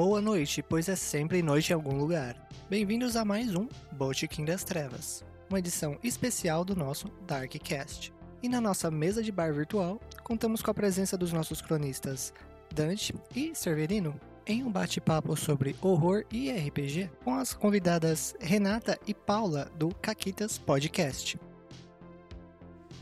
boa noite, pois é sempre noite em algum lugar. Bem-vindos a mais um Botequim das Trevas, uma edição especial do nosso Darkcast. E na nossa mesa de bar virtual, contamos com a presença dos nossos cronistas Dante e Severino em um bate-papo sobre horror e RPG com as convidadas Renata e Paula do Caquitas Podcast.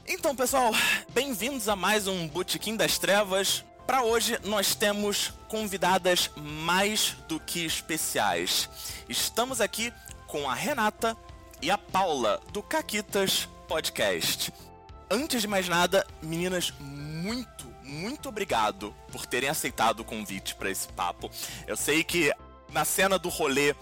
Então, pessoal, bem-vindos a mais um Botequim das Trevas. Para hoje nós temos convidadas mais do que especiais. Estamos aqui com a Renata e a Paula do Caquitas Podcast. Antes de mais nada, meninas, muito, muito obrigado por terem aceitado o convite para esse papo. Eu sei que na cena do rolê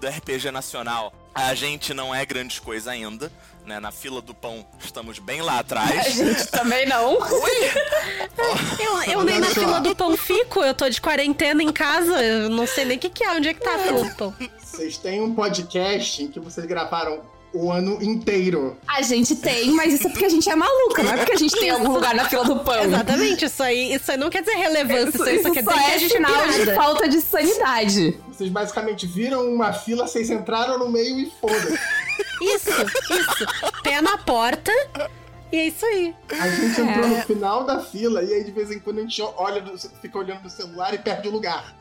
do RPG Nacional a gente não é grandes coisa ainda, né? Na fila do pão estamos bem lá atrás. A gente também não. Eu, eu nem na fila do pão fico, eu tô de quarentena em casa, eu não sei nem o que, que é, onde é que tá a fila do pão. Vocês têm um podcast em que vocês gravaram o ano inteiro. A gente tem, mas isso é porque a gente é maluca, não é porque a gente tem algum lugar na fila do pão. Exatamente, isso aí, isso aí não quer dizer relevância, isso, isso, isso quer dizer que é a gente sinal é de falta de sanidade. Vocês basicamente viram uma fila, vocês entraram no meio e foda. Isso, isso. Pé na porta. E é isso aí. A gente entrou no final da fila e aí de vez em quando a gente olha, fica olhando no celular e perde o lugar.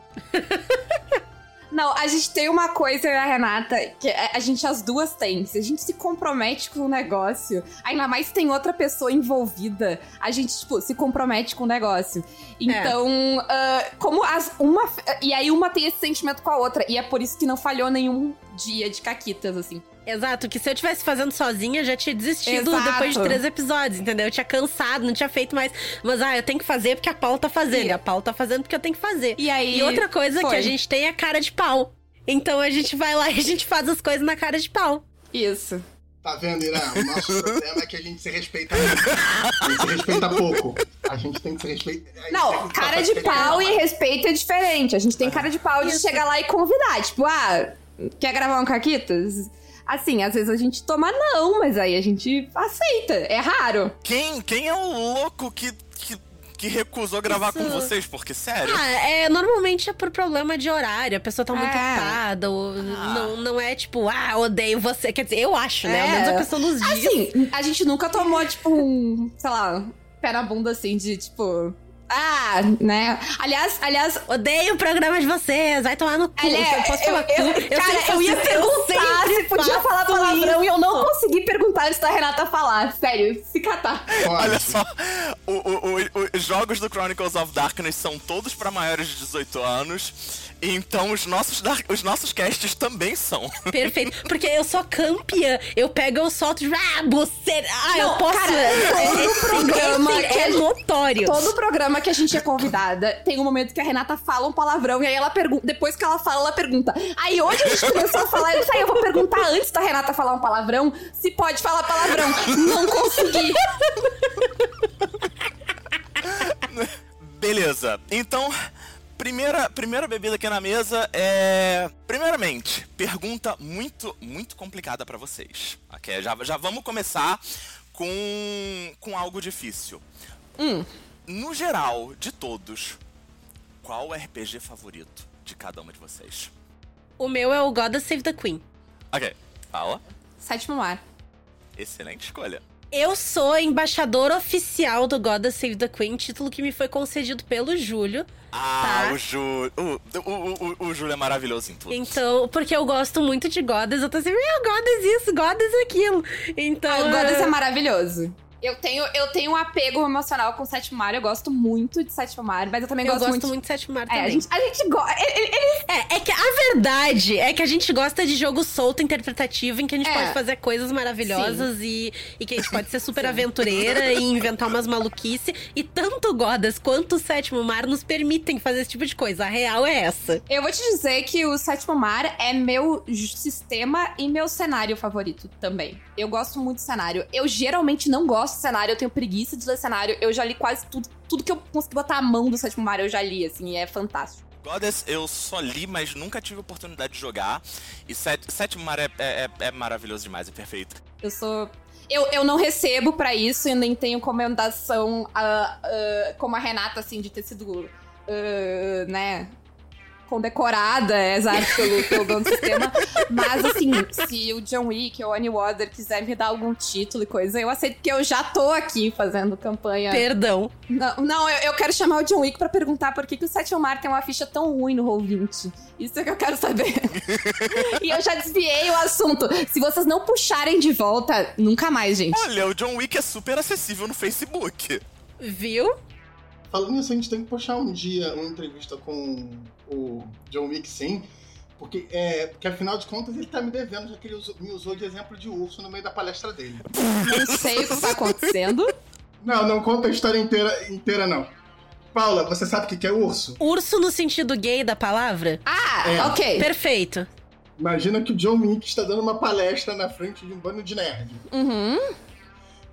Não, a gente tem uma coisa, eu e a Renata, que a a gente as duas tem. Se a gente se compromete com o negócio, ainda mais tem outra pessoa envolvida, a gente, tipo, se compromete com o negócio. Então, ah, como as uma. E aí uma tem esse sentimento com a outra. E é por isso que não falhou nenhum dia de caquitas, assim. Exato, que se eu tivesse fazendo sozinha, eu já tinha desistido Exato. depois de três episódios, entendeu? Eu tinha cansado, não tinha feito mais. Mas, ah, eu tenho que fazer porque a Paula tá fazendo. E- E a Paula tá fazendo porque eu tenho que fazer. E aí. E outra coisa foi. que a gente tem é cara de pau. Então a gente vai lá e a gente faz as coisas na cara de pau. Isso. Tá vendo, Irã? O nosso problema é que a gente se respeita muito. A gente se respeita pouco. A gente tem que se respeitar. Não, cara de pau e respeito é diferente. A gente tem cara de pau de chegar lá e convidar. Tipo, ah, quer gravar um Caquitas? Assim, às vezes a gente toma não, mas aí a gente aceita. É raro. Quem, quem é o louco que, que, que recusou gravar com Isso. vocês? Porque, sério, Ah, é, normalmente é por problema de horário, a pessoa tá muito É. ocupada, ou não, não é tipo, ah, odeio você. Quer dizer, eu acho, né? Ao É. menos a questão dos dias. Assim, a gente nunca tomou, tipo, um, sei lá, pé na bunda assim, de tipo. Ah, né? Aliás, aliás, Odeio o programa de vocês, vai tomar no cu. Aliás, eu posso falar eu, eu, Eu cara, eu ia perguntar se podia falar palavrão e eu não isso. consegui perguntar antes da Renata falar. Sério, se catar. Pode. olha só, o- o- o- os jogos do Chronicles of Darkness são todos pra maiores de 18 anos. Então os nossos, dar- os nossos casts também são. Perfeito. Porque eu sou campeã. Eu pego, eu solto. Ah, você. Ah, eu Não, posso. cara, todo é, programa é, que é notório. Todo programa que a gente é convidada, tem um momento que a Renata fala um palavrão e aí ela pergunta. Depois que ela fala, ela pergunta. Aí hoje a gente começou a falar, eu disse, aí eu vou perguntar antes da Renata falar um palavrão se pode falar palavrão. Não consegui. Beleza, então, primeira, primeira bebida aqui na mesa é. Primeiramente, pergunta muito, muito complicada pra vocês. ok? Já, já vamos começar com, com algo difícil. Hum. No geral, de todos, qual o RPG favorito de cada uma de vocês? O meu é o God Save the Queen. Ok, Paula, Sétimo mar. excelente escolha. Eu sou embaixador oficial do God Save the Queen, título que me foi concedido pelo Júlio. Ah, Tá. o Júlio. O, o, o, o Júlio é maravilhoso em tudo. Então, porque eu gosto muito de Goddess, eu tô sempre, ah, Goddess isso, Goddess aquilo. Então. Ah, o Goddess é maravilhoso. Eu tenho, eu tenho um apego emocional com o Sétimo Mar, eu gosto muito de Sétimo Mar, mas eu também eu gosto, gosto muito. muito de Sétimo Mar É, também. a gente, a gente gosta. É, é que a verdade é que a gente gosta de jogo solto, interpretativo, em que a gente É. pode fazer coisas maravilhosas e, e que a gente pode ser super aventureira e inventar umas maluquice. E tanto Godas quanto o Sétimo Mar nos permitem fazer esse tipo de coisa. A real é essa. Eu vou te dizer que o Sétimo Mar é meu sistema e meu cenário favorito também. Eu gosto muito de cenário. Eu geralmente não gosto de cenário, eu tenho preguiça de ler cenário. Eu já li quase tudo. Tudo que eu consegui botar a mão do Sétimo Mar, eu já li, assim, e é fantástico. Goddess eu só li, mas nunca tive oportunidade de jogar. E Sét- Sétimo Mar é, é, é- é maravilhoso demais, é perfeito. Eu sou. Eu, eu não recebo pra isso e nem tenho comendação ah, ah, como a Renata, assim, de ter sido. ah, né? Condecorada, é, exato, pelo, pelo dono do sistema. Mas, assim, se o John Wick ou o Annie Water quiser me dar algum título e coisa, eu aceito, porque eu já tô aqui fazendo campanha. Perdão. Não, não eu, eu, quero chamar o John Wick pra perguntar por que, que o Sétimo Mar tem uma ficha tão ruim no Roll20. Isso é que eu quero saber. e eu já desviei o assunto. Se vocês não puxarem de volta, nunca mais, gente. Olha, o John Wick é super acessível no Facebook. Viu? Falando nisso, a gente tem que puxar um dia uma entrevista com o John Wick, sim. Porque, é, porque afinal de contas ele tá me devendo, já que ele usou, me usou de exemplo de urso no meio da palestra dele. Não sei o que tá acontecendo. Não, não conta a história inteira, inteira não. Paula, você sabe o que é urso? Urso no sentido gay da palavra? Ah, é. ok. Perfeito. Imagina que o John Wick está dando uma palestra na frente de um bando de nerd. Uhum.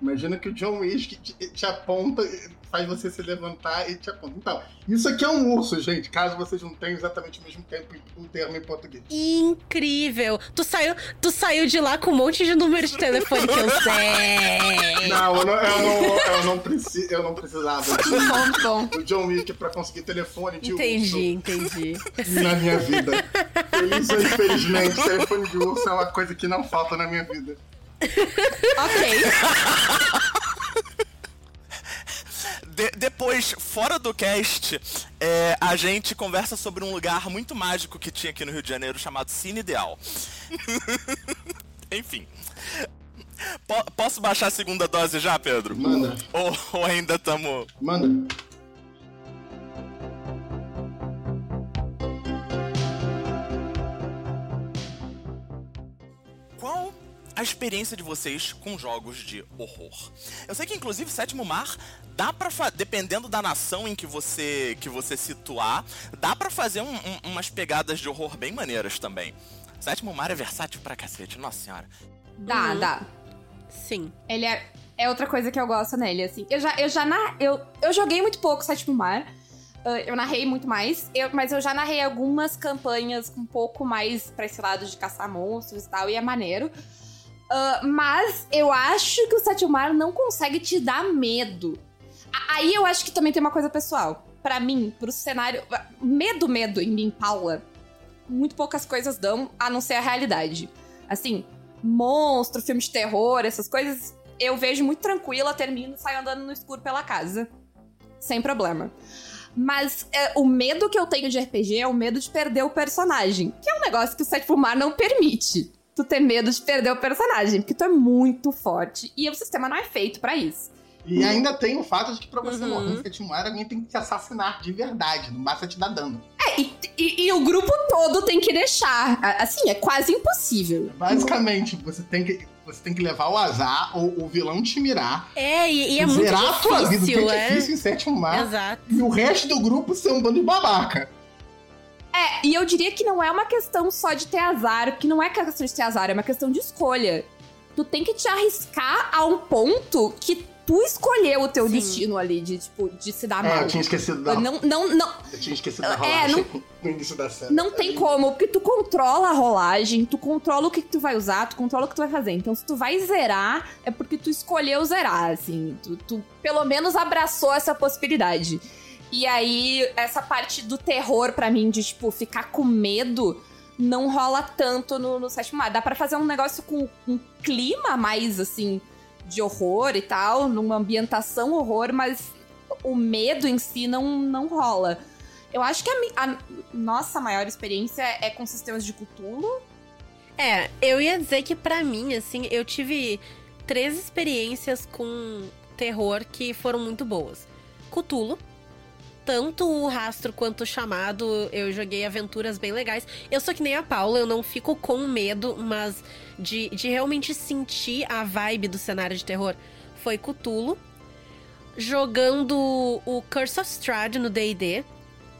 Imagina que o John Wick te, te aponta, faz você se levantar e te aponta. Então, isso aqui é um urso, gente, caso vocês não tenham exatamente o mesmo tempo o termo em português. Incrível! Tu saiu, tu saiu de lá com um monte de número de telefone que eu sei. Não, eu não, eu não, eu não, preci, eu não precisava de, do John Wick pra conseguir telefone de entendi, urso. Entendi, entendi. Na minha vida. Feliz ou infelizmente, telefone de urso é uma coisa que não falta na minha vida. ok. De, depois, fora do cast, é, a gente conversa sobre um lugar muito mágico que tinha aqui no Rio de Janeiro chamado Cine Ideal. Enfim. P posso baixar a segunda dose já, Pedro? Manda. Ou, ou ainda estamos. Manda. A experiência de vocês com jogos de horror. Eu sei que inclusive Sétimo Mar dá para dependendo da nação em que você que você situar, dá para fazer um, um, umas pegadas de horror bem maneiras também. Sétimo Mar é versátil pra cacete, nossa senhora. Dá, uhum. dá. Sim. Ele é, é outra coisa que eu gosto nele, assim. Eu já eu já na, eu, eu joguei muito pouco Sétimo Mar. Uh, eu narrei muito mais, eu, mas eu já narrei algumas campanhas um pouco mais pra esse lado de caçar monstros e tal, e é maneiro. Uh, mas eu acho que o Sétimo Mar não consegue te dar medo. Aí eu acho que também tem uma coisa pessoal. para mim, pro cenário. Medo, medo em mim, Paula. Muito poucas coisas dão, a não ser a realidade. Assim, monstro, filme de terror, essas coisas, eu vejo muito tranquila, termino e saio andando no escuro pela casa. Sem problema. Mas é, o medo que eu tenho de RPG é o medo de perder o personagem. Que é um negócio que o Sétimo Mar não permite tu ter medo de perder o personagem, porque tu é muito forte e o sistema não é feito para isso. E ainda tem o fato de que pra você uhum. morrer no sétimo ar, alguém tem que te assassinar de verdade, não basta te dar dano. É, e, e, e, o grupo todo tem que deixar. Assim, é quase impossível. Basicamente, você tem que. Você tem que levar o azar ou o vilão te mirar. É, e, e é muito difícil, a tua vida, é? difícil em sétimo mar. Exato. E o resto do grupo ser um bando de babaca. É, e eu diria que não é uma questão só de ter azar, porque não é questão de ter azar, é uma questão de escolha. Tu tem que te arriscar a um ponto que tu escolheu o teu Sim. destino ali, de, tipo, de se dar é, mal. eu tinha esquecido da... Não, não, não... Eu tinha esquecido da rolagem é, não, no início da série. Não tem como, porque tu controla a rolagem, tu controla o que, que tu vai usar, tu controla o que tu vai fazer. Então, se tu vai zerar, é porque tu escolheu zerar, assim. Tu, tu pelo menos abraçou essa possibilidade. E aí, essa parte do terror para mim, de, tipo, ficar com medo, não rola tanto no, no sétimo mar. Dá pra fazer um negócio com um clima mais, assim, de horror e tal, numa ambientação horror, mas o medo em si não, não rola. Eu acho que a, a nossa maior experiência é com sistemas de Cthulhu. É, eu ia dizer que para mim, assim, eu tive três experiências com terror que foram muito boas. Cthulhu, tanto o rastro quanto o chamado, eu joguei aventuras bem legais. Eu sou que nem a Paula, eu não fico com medo, mas de, de realmente sentir a vibe do cenário de terror foi Cthulhu. Jogando o Curse of Strahd no D&D,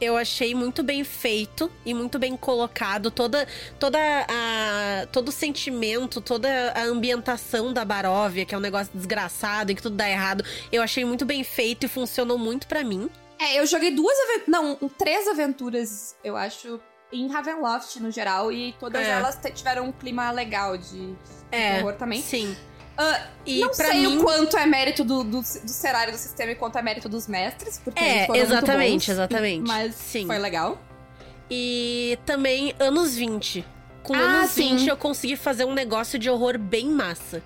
eu achei muito bem feito e muito bem colocado toda toda a todo o sentimento, toda a ambientação da Baróvia, que é um negócio desgraçado e que tudo dá errado. Eu achei muito bem feito e funcionou muito para mim. É, eu joguei duas aventuras. Não, três aventuras, eu acho, em Ravenloft no geral. E todas é. elas tiveram um clima legal de, de é, terror também. Sim. Uh, e não sei mim... o quanto é mérito do, do, do cenário do sistema e quanto é mérito dos mestres, porque é, eles foram exatamente, muito bons, exatamente. Mas Sim. foi legal. E também anos 20. Com Ah, anos sim. 20 eu consegui fazer um negócio de horror bem massa.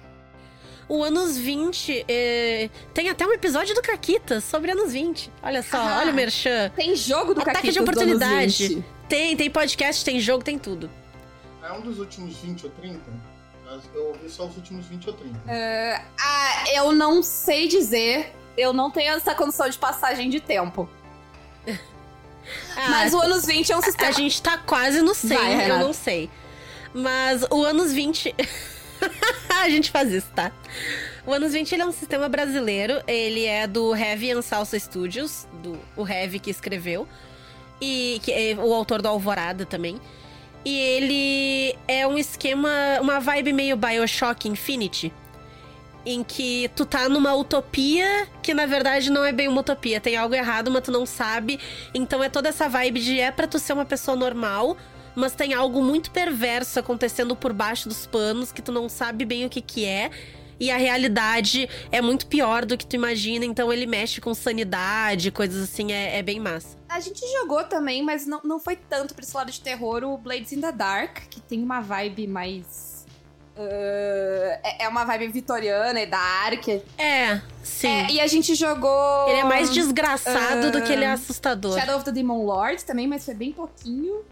O anos 20 é, tem até um episódio do Caquita sobre anos 20. Olha só, Ah. olha o Merchan. Tem jogo do Ataque de Caquitas anos oportunidade. 20. Tem, tem podcast, tem jogo, tem tudo. É um dos últimos 20 ou 30? Eu ouvi só os últimos 20 ou 30. Ah, eu não sei dizer. Eu não tenho essa condição de passagem de tempo. Ah, Mas o anos 20 é um sistema. A gente tá quase no 100, Vai, eu não sei. Mas o anos 20. a gente faz isso, tá? O anos 20 ele é um sistema brasileiro. Ele é do Heavy and Salsa Studios, do, o Heavy que escreveu. E que é o autor do Alvorada também. E ele é um esquema, uma vibe meio Bioshock Infinity. Em que tu tá numa utopia que na verdade não é bem uma utopia. Tem algo errado, mas tu não sabe. Então é toda essa vibe de é pra tu ser uma pessoa normal, mas tem algo muito perverso acontecendo por baixo dos panos que tu não sabe bem o que que é. E a realidade é muito pior do que tu imagina, então ele mexe com sanidade, coisas assim, é, é bem massa. A gente jogou também, mas não, não foi tanto pra esse lado de terror, o Blades in the Dark, que tem uma vibe mais. ah, é- é uma vibe vitoriana e dark. É, sim. É, e a gente jogou. ele é mais desgraçado do que ele é ah, assustador. Shadow of the Demon Lord também, mas foi bem pouquinho.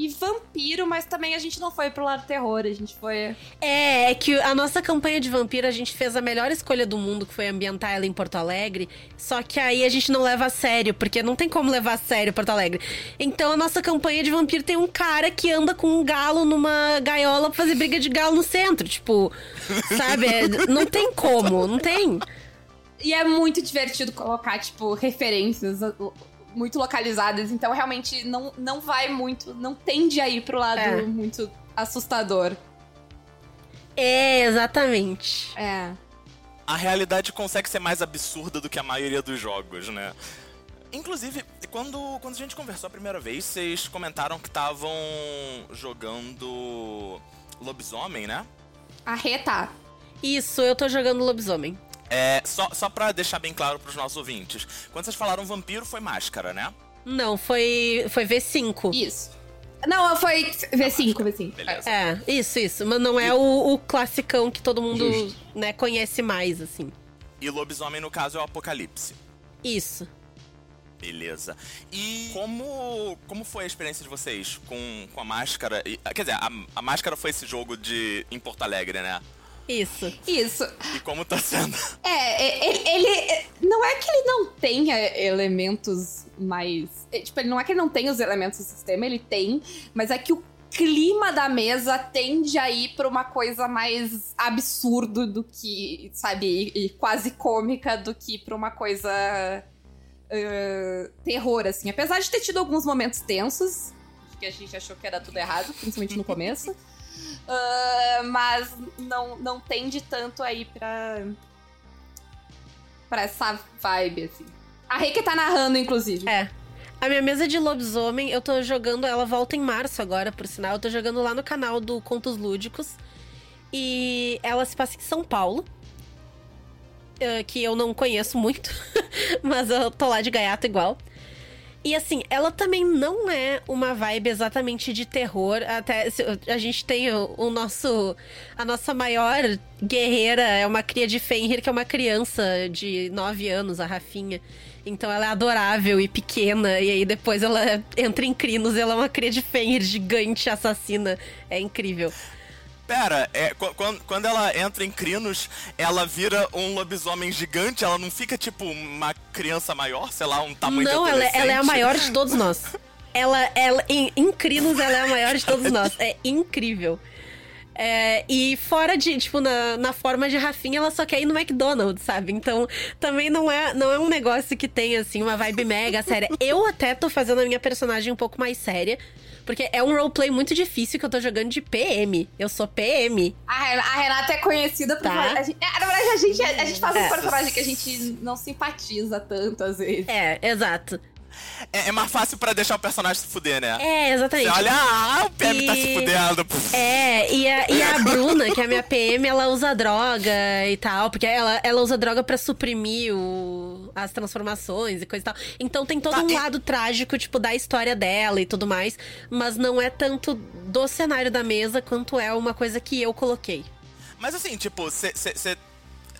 E vampiro, mas também a gente não foi pro lado terror, a gente foi. É, é que a nossa campanha de vampiro, a gente fez a melhor escolha do mundo, que foi ambientar ela em Porto Alegre. Só que aí a gente não leva a sério, porque não tem como levar a sério Porto Alegre. Então a nossa campanha de vampiro tem um cara que anda com um galo numa gaiola pra fazer briga de galo no centro. Tipo, sabe? É, não tem como, não tem. E é muito divertido colocar, tipo, referências muito localizadas. Então, realmente, não, não vai muito. Não tende a ir pro lado É. muito assustador. É, exatamente. É. A realidade consegue ser mais absurda do que a maioria dos jogos, né? Inclusive, quando, quando a gente conversou a primeira vez, vocês comentaram que estavam jogando Lobisomem, né? A Reta. Isso, eu tô jogando lobisomem. É, só, só pra deixar bem claro pros nossos ouvintes. Quando vocês falaram vampiro, foi máscara, né? Não, foi, foi V5. Isso. Não, foi V5, V5. Beleza. É, isso, isso. Mas não é o, o classicão que todo mundo Justo. né, conhece mais, assim. E lobisomem, no caso, é o apocalipse. Isso. Beleza. E como, como foi a experiência de vocês com, com a máscara? E- quer dizer, a, a máscara foi esse jogo de em Porto Alegre, né? Isso. Isso. E como tá sendo? É, é, ele, ele- é, Não é que ele não tenha elementos mais. é, Tipo, ele não é que ele não tenha os elementos do sistema, ele tem, mas é que o clima da mesa tende a ir pra uma coisa mais absurdo do que, sabe, e, quase cômica do que pra uma coisa. eh, terror, assim. Apesar de ter tido alguns momentos tensos, que a gente achou que era tudo errado, principalmente no começo. Ah, mas não, não tende tanto aí pra. pra essa vibe, assim. A Rei que tá narrando, inclusive. É. A minha mesa de lobisomem, eu tô jogando, ela volta em março agora, por sinal. Eu tô jogando lá no canal do Contos Lúdicos. E ela se passa em São Paulo. eh, que eu não conheço muito, mas eu tô lá de gaiato igual. E assim, ela também não é uma vibe exatamente de terror. Até a gente tem o, o nosso. A nossa maior guerreira é uma cria de Fenrir, que é uma criança de 9 anos, a Rafinha. Então ela é adorável e pequena. E aí depois ela entra em crinos ela é uma cria de Fenrir gigante, assassina. É incrível. Pera, é, qu- quando, quando ela entra em crinos, ela vira um lobisomem gigante? Ela não fica tipo uma criança maior? Sei lá, um tamanho Não, ela, ela é a maior de todos nós. Ela, ela em, em Crinos, ela é a maior de todos nós. É incrível. É, e fora de, tipo, na, na forma de Rafinha, ela só quer ir no McDonald's, sabe? Então, também não é, não é um negócio que tem, assim, uma vibe mega séria. Eu até tô fazendo a minha personagem um pouco mais séria. Porque é um roleplay muito difícil que eu tô jogando de PM. Eu sou PM. A, a Renata é conhecida por. Tá. a gente- é, na verdade, a gente, a gente faz um É. personagem que a gente não simpatiza tanto, às vezes. É, exato. É, é mais fácil pra deixar o personagem se fuder, né? É, Você exatamente. olha, ah, o PM tá E- se fudendo. É, e a, e a Bruna, que é a minha PM, ela usa droga e tal, porque ela, ela usa droga pra suprimir o, as transformações e coisa e tal. Então tem todo Tá, um e- lado trágico, tipo, da história dela e tudo mais. Mas não é tanto do cenário da mesa quanto é uma coisa que eu coloquei. Mas assim, tipo, cê, cê- cê-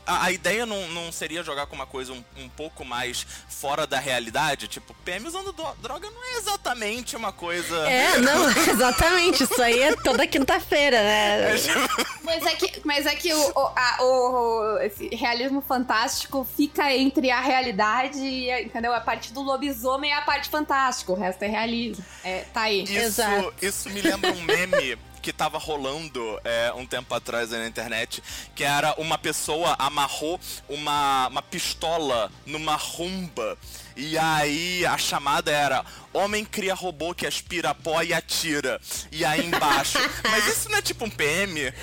a, a ideia não, não seria jogar com uma coisa um, um pouco mais fora da realidade? Tipo, PM usando do- droga não é exatamente uma coisa. É, não, exatamente. Isso aí é toda quinta-feira, né? Mas é que, mas é que o, o, a- o- esse realismo fantástico fica entre a realidade e, a- entendeu? A parte do lobisomem é a parte fantástica, o resto é realismo. É, tá aí. Isso, Exato. isso me lembra um meme que tava rolando é, um tempo atrás na internet, que era uma pessoa amarrou uma, uma pistola numa rumba. E aí a chamada era Homem cria robô que aspira pó e atira. E aí embaixo. Mas isso não é tipo um PM?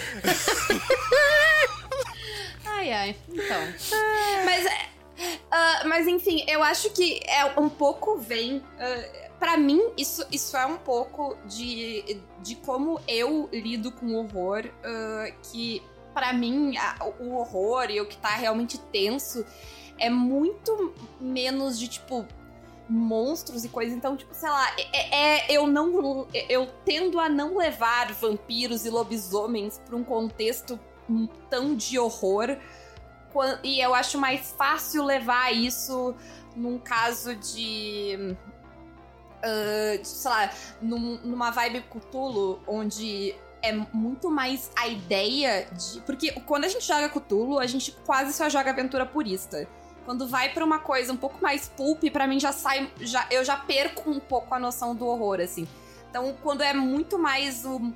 Ai, ai. Então. Mas, é, ah, mas enfim, eu acho que é um pouco vem. ah, Pra mim, isso, isso é um pouco de, de como eu lido com o horror. ah, que pra mim, a- o horror e o que tá realmente tenso é muito menos de tipo. Monstros e coisas, então, tipo, sei lá, é, é- eu não. Eu tendo a não levar vampiros e lobisomens pra um contexto tão de horror. E eu acho mais fácil levar isso num caso de. de, sei lá, num- numa vibe Cthulhu, onde é muito mais a ideia de. Porque quando a gente joga Cthulhu, a gente quase só joga aventura purista. Quando vai pra uma coisa um pouco mais pulp, pra mim já sai. Já, eu já perco um pouco a noção do horror, assim. Então, quando é muito mais um-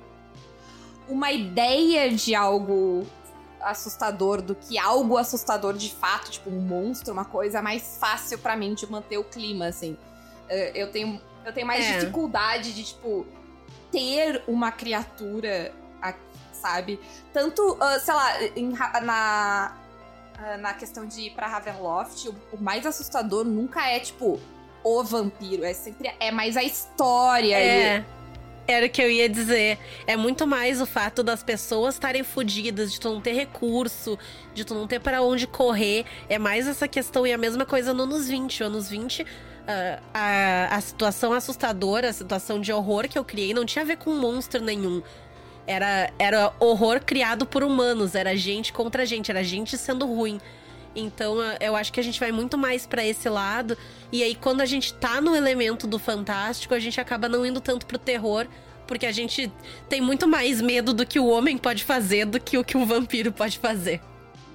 uma ideia de algo assustador do que algo assustador de fato, tipo um monstro, uma coisa é mais fácil pra mim de manter o clima, assim. Eh, Eu tenho, eu tenho mais É. dificuldade de, tipo, ter uma criatura, sabe? Tanto, ah, sei lá, em na, ah, na questão de ir pra Ravenloft, o, mais assustador nunca é, tipo, o vampiro. É sempre é mais a história. e- É. Era o que eu ia dizer. É muito mais o fato das pessoas estarem fodidas, de tu não ter recurso, de tu não ter pra onde correr. É mais essa questão. E a mesma coisa no anos 20. Anos 20, ah, a, a situação assustadora, a situação de horror que eu criei não tinha a ver com monstro nenhum. Era, era horror criado por humanos, era gente contra gente, era gente sendo ruim. Então eu acho que a gente vai muito mais pra esse lado. E aí, quando a gente tá no elemento do fantástico, a gente acaba não indo tanto pro terror. Porque a gente tem muito mais medo do que o homem pode fazer do que o que o vampiro pode fazer.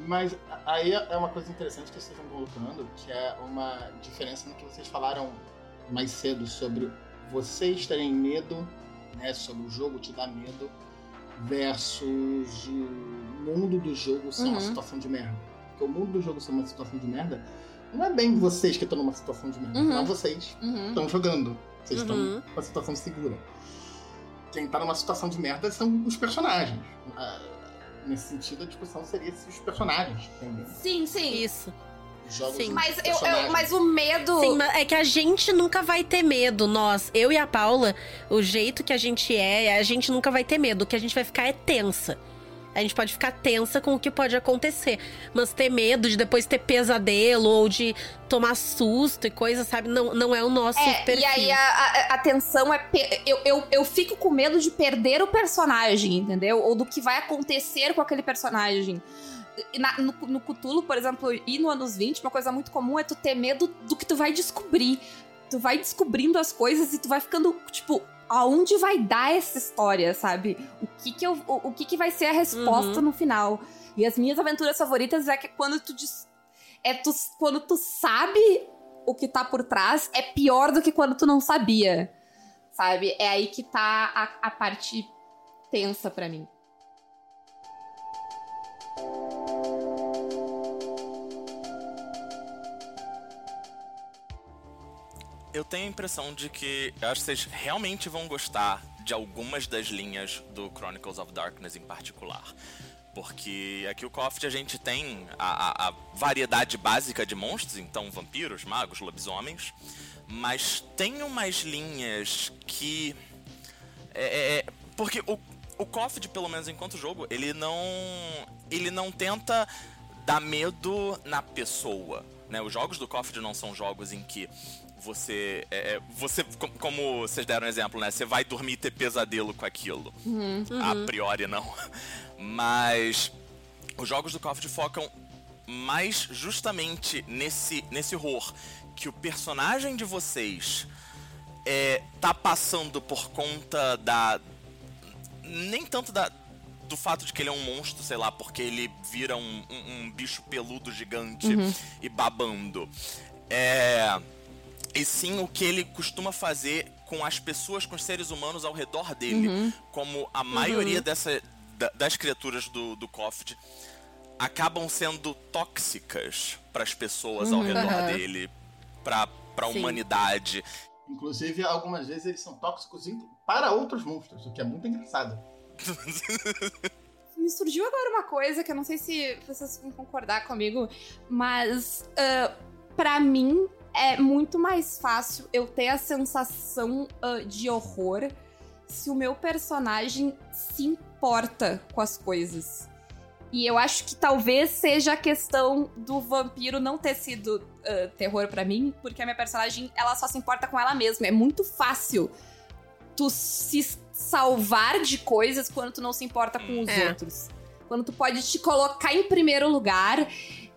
Mas aí é uma coisa interessante que vocês estão colocando, que é uma diferença no que vocês falaram mais cedo sobre vocês terem medo, né, sobre o jogo te dar medo, versus o mundo do jogo ser uma Uhum. situação de merda. Porque o mundo do jogo ser uma situação de merda, não é bem vocês que estão numa situação de merda, Uhum. não vocês Uhum. estão jogando. Vocês estão Uhum. numa situação segura. Quem tá numa situação de merda são os personagens. Ah, nesse sentido, a discussão seria se os personagens entendem? Sim, sim. Isso. Os jogos Sim. Mas, eu, eu- mas o medo. Sim, é que a gente nunca vai ter medo. Nós, eu e a Paula, o jeito que a gente é, a gente nunca vai ter medo. O que a gente vai ficar é tensa. A gente pode ficar tensa com o que pode acontecer. Mas ter medo de depois ter pesadelo ou de tomar susto e coisa, sabe? Não, não é o nosso É, perfil. e aí a, a, a tensão é. Eu, eu, eu fico com medo de perder o personagem, entendeu? Ou do que vai acontecer com aquele personagem. Na- no, no Cthulhu, por exemplo, e no anos 20, uma coisa muito comum é tu ter medo do que tu vai descobrir. Tu vai descobrindo as coisas e tu vai ficando, tipo, aonde vai dar essa história, sabe? O que que, eu, o, o que, que vai ser a resposta Uhum. no final. E as minhas aventuras favoritas é que quando tu des- é tu, quando tu sabe o que tá por trás, é pior do que quando tu não sabia. Sabe? É aí que tá a, a parte tensa pra mim. Eu tenho a impressão de que eu acho que vocês realmente vão gostar de algumas das linhas do Chronicles of Darkness em particular. Porque aqui o Coft a gente tem a, a- a variedade básica de monstros, então vampiros, magos, lobisomens, mas tem umas linhas que. É, é- porque o, o pelo menos enquanto jogo, ele não. ele não tenta dar medo na pessoa. né? Os jogos do KOF não são jogos em que você. É, é você, como vocês deram exemplo, né? Você vai dormir e ter pesadelo com aquilo. Uhum. A priori não. Mas os jogos do KOF focam mais justamente nesse, nesse horror. Que o personagem de vocês é, tá passando por conta da. Nem tanto da, do fato de que ele é um monstro, sei lá, porque ele vira um, um, um bicho peludo gigante Uhum. e babando. É. E sim o que ele costuma fazer com as pessoas, com os seres humanos ao redor dele. Uhum. Como a maioria dessa, da- das criaturas do, do Coft acabam sendo tóxicas para as pessoas ao Uhum. redor dele, para a humanidade. Inclusive, algumas vezes eles são tóxicos para outros monstros, o que é muito engraçado. Me surgiu agora uma coisa que eu não sei se vocês vão concordar comigo, mas ah, pra mim é muito mais fácil eu ter a sensação ah, de horror se o meu personagem se importa com as coisas. E eu acho que talvez seja a questão do vampiro não ter sido ah, terror pra mim, porque a minha personagem ela só se importa com ela mesma. É muito fácil tu se salvar de coisas quando tu não se importa com os É. outros. Quando tu pode te colocar em primeiro lugar,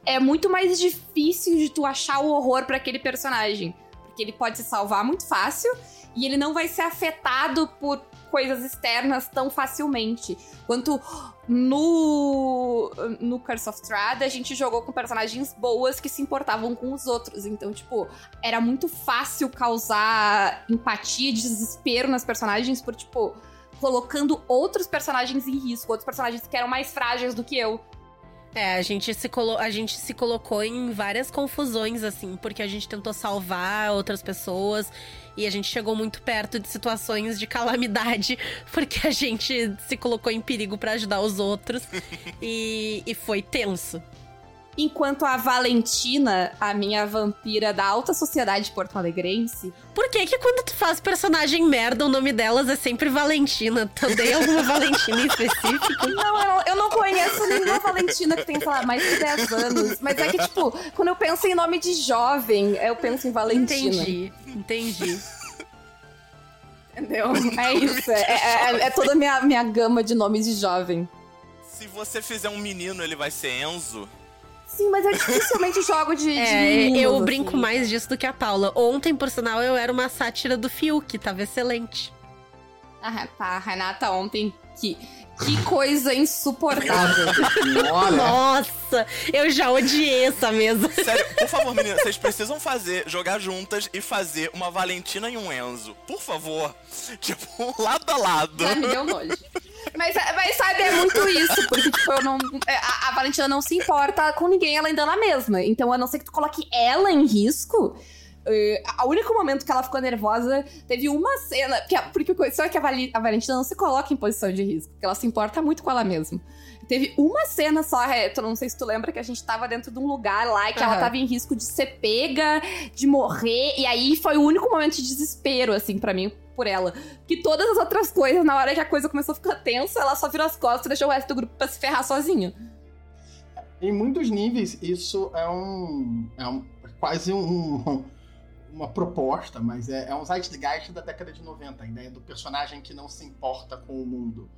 é muito mais difícil de tu achar o horror pra aquele personagem. Porque ele pode se salvar muito fácil e ele não vai ser afetado por coisas externas tão facilmente. Quanto no, no Curse of Strahd, a gente jogou com personagens boas que se importavam com os outros. Então, tipo, era muito fácil causar empatia, desespero nas personagens por, tipo, colocando outros personagens em risco, outros personagens que eram mais frágeis do que eu. É, a gente, se colo... a gente se colocou em várias confusões, assim, porque a gente tentou salvar outras pessoas e a gente chegou muito perto de situações de calamidade, porque a gente se colocou em perigo pra ajudar os outros e, e foi tenso. Enquanto a Valentina, a minha vampira da alta sociedade porto-alegrense, Por que que quando tu faz personagem merda, o nome delas é sempre Valentina? Tu tem alguma Valentina em específico? Não, eu não, eu não conheço nenhuma Valentina que tenha, sei lá, mais de 10 anos. Mas é que, tipo, quando eu penso em nome de jovem, eu penso em Valentina. Entendi, entendi. Entendeu? É isso. É, é- é toda a minha, minha gama de nomes de jovem. Se você fizer um menino, ele vai ser Enzo. Sim, mas eu dificilmente jogo de. de É, meninos, eu assim. brinco mais disso do que a Paula. Ontem, por sinal, eu era uma sátira do Fiuk, tava excelente. Ah, tá, Renata ontem. Que, que coisa insuportável. Nossa, eu já odiei essa mesa. Sério, por favor, meninas, vocês precisam fazer, jogar juntas e fazer uma Valentina e um Enzo. Por favor. Tipo, lado a lado. Já me deu nojo. Mas, mas sabe, é muito isso, porque, tipo, eu não. é, A, a Valentina não se importa com ninguém, ela ainda é ela mesma. Então, a não ser que tu coloque ela em risco. a- O único momento que ela ficou nervosa teve uma cena. Porque, a- porque só que a, Vali- a Valentina não se coloca em posição de risco, porque ela se importa muito com ela mesma. Teve uma cena só, Reto, não sei se tu lembra que a gente tava dentro de um lugar lá e que ela Aham. tava em risco de ser pega, de morrer, e aí foi o único momento de desespero, assim, pra mim, por ela. Que todas as outras coisas, na hora que a coisa começou a ficar tensa, ela só virou as costas e deixou o resto do grupo pra se ferrar sozinho. em muitos níveis, isso é um. É um é quase um. Uma proposta, mas é, é um zeitgeist da década de 90, a ideia do personagem que não se importa com o mundo.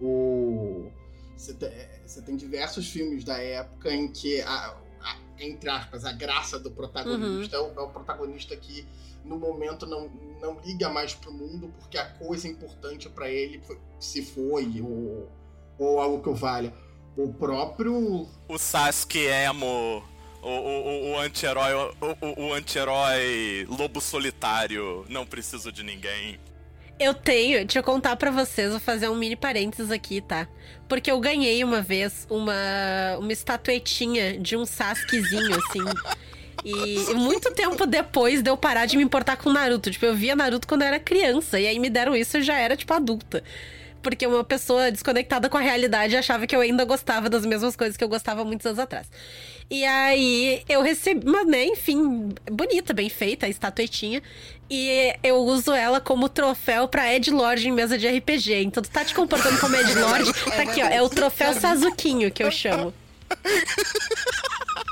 O, você, te- você tem diversos filmes da época em que, a, a- entre aspas, a graça do protagonista é, o, é o protagonista que, no momento, não, não liga mais pro mundo porque a coisa importante pra ele foi- se foi, ou, ou algo que o valha. O próprio O Sasuke emo, o, o, o- o anti-herói, o, o, o anti-herói lobo solitário, não preciso de ninguém. Eu tenho, deixa eu contar pra vocês, vou fazer um mini parênteses aqui, tá? Porque eu ganhei uma vez uma, uma estatuetinha de um Sasukezinho, assim. E muito tempo depois de eu parar de me importar com Naruto. Tipo, eu via Naruto quando eu era criança. E aí me deram isso e eu já era, tipo, adulta. Porque uma pessoa desconectada com a realidade achava que eu ainda gostava das mesmas coisas que eu gostava muitos anos atrás. E aí eu recebi, mas né, enfim, bonita, bem feita, a estatuetinha. E eu uso ela como troféu pra Ed Lord em mesa de RPG. Então tu tá te comportando como Ed Lord. Tá aqui, ó. É o troféu Sazuquinho que eu chamo.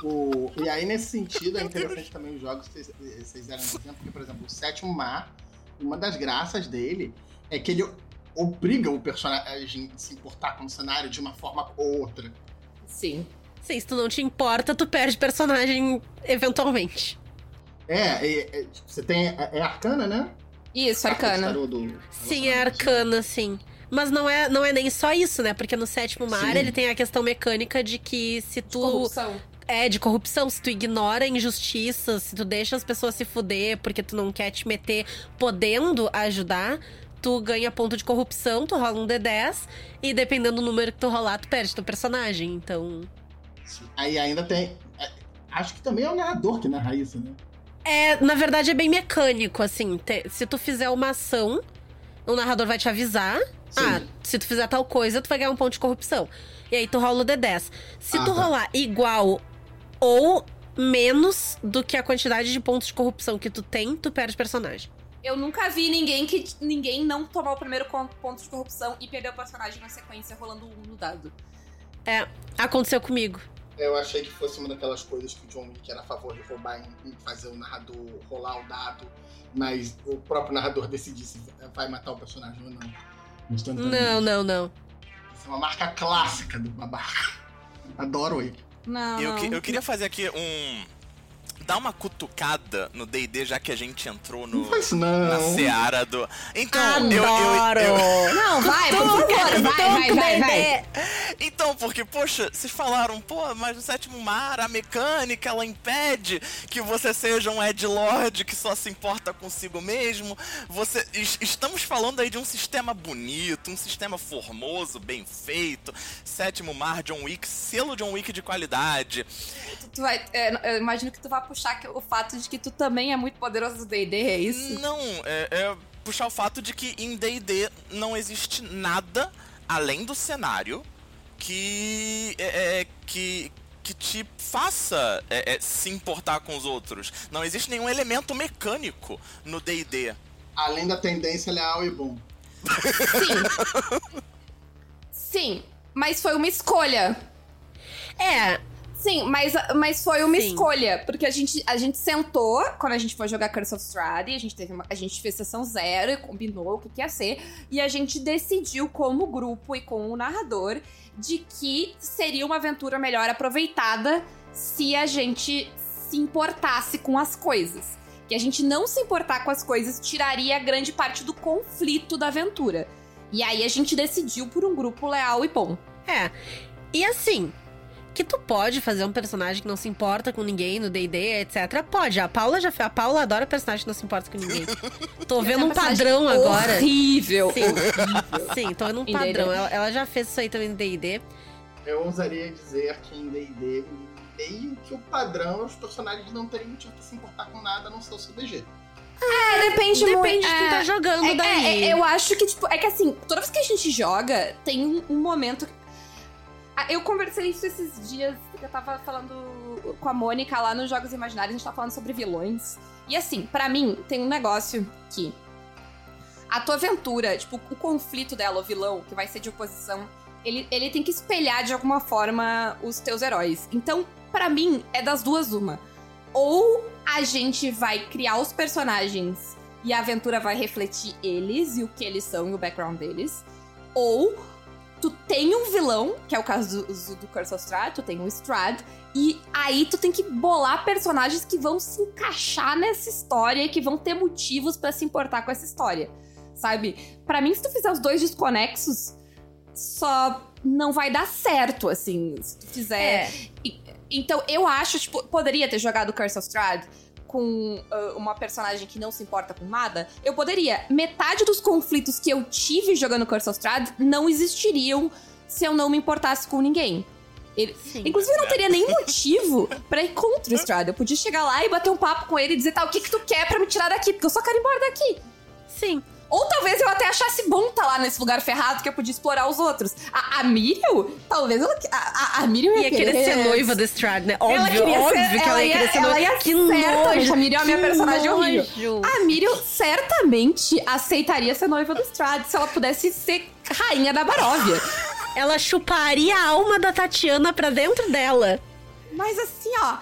O, e aí, nesse sentido, é interessante também os jogos que vocês, deram exemplo, porque, por exemplo, o Sétimo Mar, uma das graças dele é que ele obriga o personagem a se importar com o cenário de uma forma ou outra. Sim. Sim, se tu não te importa, tu perde personagem eventualmente. É, é, é, você tem. É, é arcana, né? Isso, arcana. do- Sim, é arcana, sim. Mas não é, não é nem só isso, né? Porque no sétimo mar Sim. ele tem a questão mecânica de que se tu. Corrupção. É, de corrupção. Se tu ignora injustiças, se tu deixa as pessoas se fuder porque tu não quer te meter podendo ajudar, tu ganha ponto de corrupção, tu rola um D10, e dependendo do número que tu rolar, tu perde teu personagem. Então. Aí ainda tem. é, acho que também é o narrador que narra isso, né? É, na verdade é bem mecânico, assim. te- se tu fizer uma ação, o narrador vai te avisar. Sim. Ah, se tu fizer tal coisa, tu vai ganhar um ponto de corrupção. E aí tu rola o D10. Se Ah, tu tá. rolar igual ou menos do que a quantidade de pontos de corrupção que tu tem, tu perde personagem. Eu nunca vi ninguém que ninguém não tomar o primeiro ponto de corrupção e perder o personagem na sequência rolando um no dado. Aconteceu comigo. Eu achei que fosse uma daquelas coisas que o John Wick era a favor de roubar e fazer o narrador rolar o dado, mas o próprio narrador decidir se vai matar o personagem ou não. Não, não, não. Isso é uma marca clássica do babaca. Adoro ele. Não, Eu, não. que- eu queria fazer aqui um. Dar uma cutucada no DD, já que a gente entrou no, Não faz isso na não. seara do. Então, eu, eu, eu- Não, vai, por favor, vai, vai, vai, vai. Então, porque, poxa, vocês falaram, pô, mas no sétimo mar, a mecânica, ela impede que você seja um Ed Lord que só se importa consigo mesmo. Você. es- Estamos falando aí de um sistema bonito, um sistema formoso, bem feito. Sétimo mar, John Wick, selo John Wick de qualidade. Tu, tu vai, é, eu imagino que tu vai puxar que- o fato de que tu também é muito poderoso do D&D, é isso? Não, é, é puxar o fato de que em D&D não existe nada além do cenário que é, é, que que te faça é, é, se importar com os outros. Não existe nenhum elemento mecânico no D&D. Além da tendência leal e bom. Sim. Sim, mas foi uma escolha. É, Sim, mas, mas foi uma Sim. escolha. Porque a gente, a gente sentou, quando a gente foi jogar Curse of Strahd, a gente, teve uma- a gente fez sessão zero e combinou o que, que ia ser. E a gente decidiu, como grupo e com o narrador, de que seria uma aventura melhor aproveitada se a gente se importasse com as coisas. Que a gente não se importar com as coisas tiraria grande parte do conflito da aventura. E aí a gente decidiu por um grupo leal e bom. É. E assim, que tu pode fazer um personagem que não se importa com ninguém no D&D, etc. Pode. A Paula já. A Paula adora personagem que não se importa com ninguém. Tô vendo um padrão agora. Horrível. Sim. Sim, tô vendo um padrão. Ela, ela já fez isso aí também no D&D. Eu ousaria dizer que em D&D, meio que o padrão é os personagens não terem motivo pra se importar com nada, a não ser o seu DG. É, depende, muito. Depende de quem é, tá jogando é, daí. é, é, eu acho que, tipo, é que assim, toda vez que a gente joga, tem um, um momento. Ah, Eu conversei isso esses dias, eu tava falando com a Mônica lá nos Jogos Imaginários, a gente tava falando sobre vilões. E assim, pra mim, tem um negócio que. A tua aventura, tipo, o conflito dela, o vilão, que vai ser de oposição, ele, ele tem que espelhar de alguma forma os teus heróis. Então, pra mim, é das duas uma. Ou a gente vai criar os personagens e a aventura vai refletir eles e o que eles são e o background deles. Ou tu tem um vilão, que é o caso do, do- do Curse of Strahd, tu tem um Strahd, e aí tu tem que bolar personagens que vão se encaixar nessa história e que vão ter motivos pra se importar com essa história, sabe? Pra mim, se tu fizer os dois desconexos, só não vai dar certo, assim, se tu fizer... E- Então, eu acho, tipo, poderia ter jogado Curse of Strahd com ah, uma personagem que não se importa com nada, eu poderia. Metade dos conflitos que eu tive jogando Curse of Strahd não existiriam se eu não me importasse com ninguém. Ele- Sim. Inclusive, eu não teria nenhum motivo pra ir contra o Strahd. Eu podia chegar lá e bater um papo com ele e dizer, tá, o que que tu quer pra me tirar daqui? Porque eu só quero ir embora daqui. Sim. Ou talvez eu até achasse bom estar lá nesse lugar ferrado que eu podia explorar os outros. A, a Miriam, talvez ela. A, a, a Miriam ia, Ia querer ser noiva do Strad, né? Ela Óbvio, queria óbvio ser- que ela ia querer ser noiva. ela ia que certamente, nojo. a Miriam é a minha personagem horrível. A Miriam certamente aceitaria ser noiva do Strad se ela pudesse ser rainha da Baróvia. Ela chuparia a alma da Tatiana pra dentro dela. Mas assim, ó,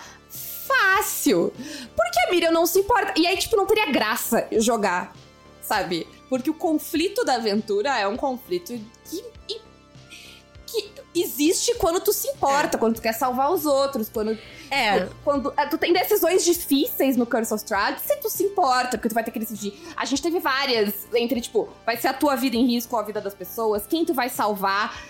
fácil. Porque a Miriam não se importa. E aí, tipo, não teria graça jogar, sabe? Porque o conflito da aventura é um conflito que, que existe quando tu se importa, quando tu quer salvar os outros, quando. É. Quando é, tu tem decisões difíceis no Curse of Strahd, se tu se importa, porque tu vai ter que decidir. A gente teve várias entre, tipo, vai ser a tua vida em risco ou a vida das pessoas, quem tu vai salvar.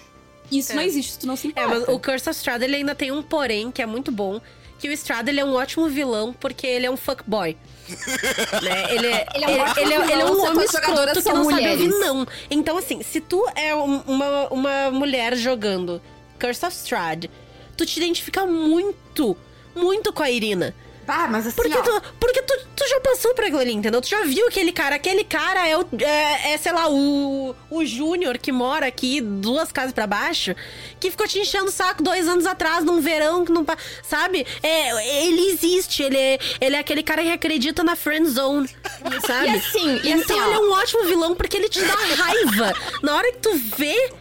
Isso É. não existe se tu não se É, importa. mas o Curse of Strahd ele ainda tem um porém que é muito bom. Que o Strahd ele é um ótimo vilão porque ele é um fuckboy. né? Ele é, Ele é um ele é, ele é vilão um homem escroto que não sabe mulheres. ouvir não. Então, assim, se tu é um- uma, uma mulher jogando Curse of Strahd, tu te identifica muito, muito com a Irina. Ah, mas assim, Porque, ó, tu, porque tu, tu já passou por aquilo ali, entendeu? Tu já viu aquele cara. Aquele cara é, o, é, é, sei lá, o, o Júnior que mora aqui duas casas pra baixo, que ficou te enchendo o saco dois anos atrás, num verão que não. Sabe? É, ele existe, ele é, ele é aquele cara que acredita na friend zone, sabe? E assim, e então assim, ele é um ótimo vilão porque ele te dá raiva. Na hora que tu vê.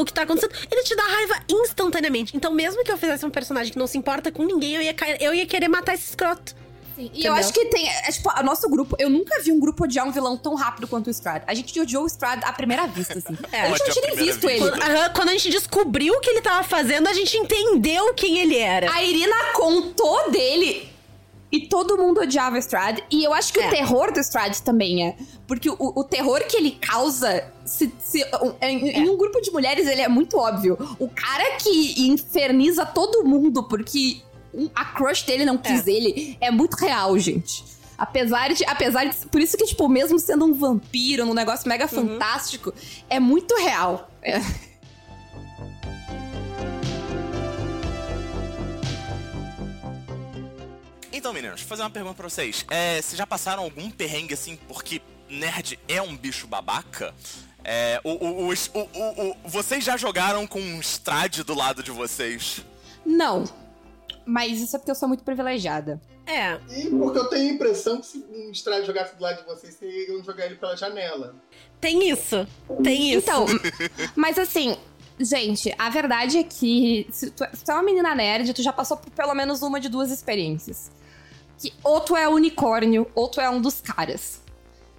O que tá acontecendo, ele te dá raiva instantaneamente. Então, mesmo que eu fizesse um personagem que não se importa com ninguém, eu ia, eu ia querer matar esse escroto. Sim, E Entendeu? eu acho que tem. É, tipo, o nosso grupo, eu nunca vi um grupo odiar um vilão tão rápido quanto o Strad. A gente odiou o Strad à primeira vista, assim. É, a gente não tinha nem visto vista. ele. Quando, aham, quando a gente descobriu o que ele tava fazendo, a gente entendeu quem ele era. A Irina contou dele e todo mundo odiava o Strad. E eu acho que É. o terror do Strad também é. Porque o, o terror que ele causa. Se, se- um- em, em um grupo de mulheres, ele é muito óbvio. O cara que inferniza todo mundo porque a crush dele não quis ele é muito real, gente. Apesar de, apesar de. Por isso que, tipo, mesmo sendo um vampiro, num negócio mega fantástico, é muito real. É. Então, meninos, vou fazer uma pergunta pra vocês. É, vocês já passaram algum perrengue assim porque nerd é um bicho babaca? É, o, o- o- o- vocês já jogaram com um Strade do lado de vocês? Não. Mas isso é porque eu sou muito privilegiada. É, E porque eu tenho a impressão que se um Strade jogasse do lado de vocês, vocês iam jogar ele pela janela. tem isso. Tem isso. Então, mas assim, gente, a verdade é que se tu, se tu é uma menina nerd, tu já passou por pelo menos uma de duas experiências. Que ou tu é unicórnio, ou tu é um dos caras.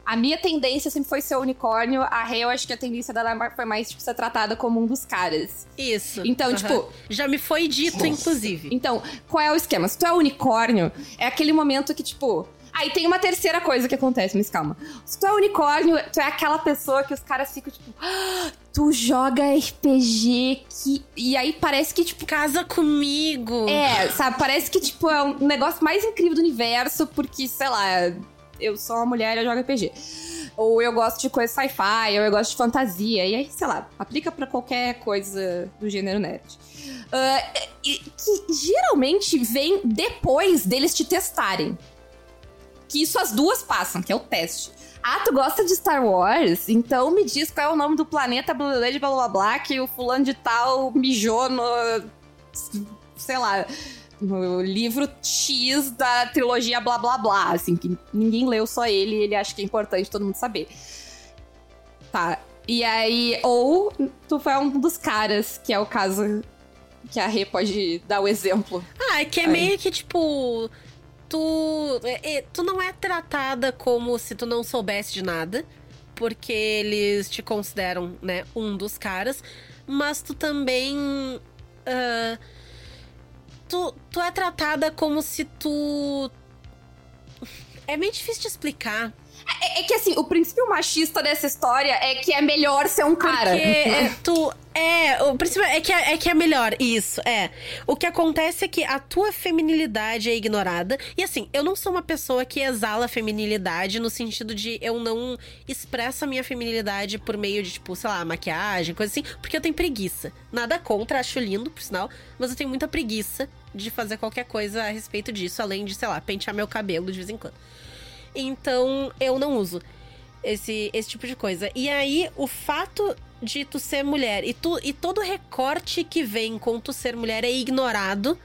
A minha tendência sempre foi ser unicórnio, a Rei, eu acho que a tendência dela foi mais, tipo, ser tratada como um dos caras. Isso. Então, Aham. tipo, Já me foi dito, Nossa. inclusive. Então, qual é o esquema? Se tu é unicórnio, é aquele momento que, tipo. Aí tem uma terceira coisa que acontece, mas calma. Se tu é unicórnio, tu é aquela pessoa que os caras ficam, tipo, "Ah, tu joga RPG que. E aí parece que, tipo. Casa comigo. É, sabe? Parece que, tipo, é um negócio mais incrível do universo, porque, sei lá, eu sou uma mulher e eu jogo RPG. Ou eu gosto de coisa sci-fi, ou eu gosto de fantasia. E aí, sei lá, aplica pra qualquer coisa do gênero nerd. E- que geralmente vem depois deles te testarem. Que isso as duas passam, que é o teste. Ah, tu gosta de Star Wars? Então me diz qual é o nome do planeta blá blá blá, blá, blá, que o fulano de tal mijou no. sei lá. No livro X da trilogia blá blá blá, assim, que ninguém leu, só ele, ele acha que é importante todo mundo saber. Tá. E aí, ou tu foi um dos caras, que é o caso que a Rê pode dar o exemplo. Ah, é que é Aí. meio que, tipo. Tu. é- é- tu não é tratada como se tu não soubesse de nada. Porque eles te consideram, né, um dos caras. Mas tu também. ah, tu, tu é tratada como se tu. É meio difícil de explicar. É, é que assim, o princípio machista dessa história é que é melhor ser um cara. Porque é, tu. É, o principal é que é, é que é melhor. Isso, é. O que acontece é que a tua feminilidade é ignorada. E assim, eu não sou uma pessoa que exala a feminilidade no sentido de eu não expresso a minha feminilidade por meio de, tipo, sei lá, maquiagem, coisa assim, porque eu tenho preguiça. Nada contra, acho lindo, por sinal, mas eu tenho muita preguiça de fazer qualquer coisa a respeito disso, além de, sei lá, pentear meu cabelo de vez em quando. Então, eu não uso esse, esse tipo de coisa. E aí, o fato de tu ser mulher e, tu, e todo recorte que vem com tu ser mulher é ignorado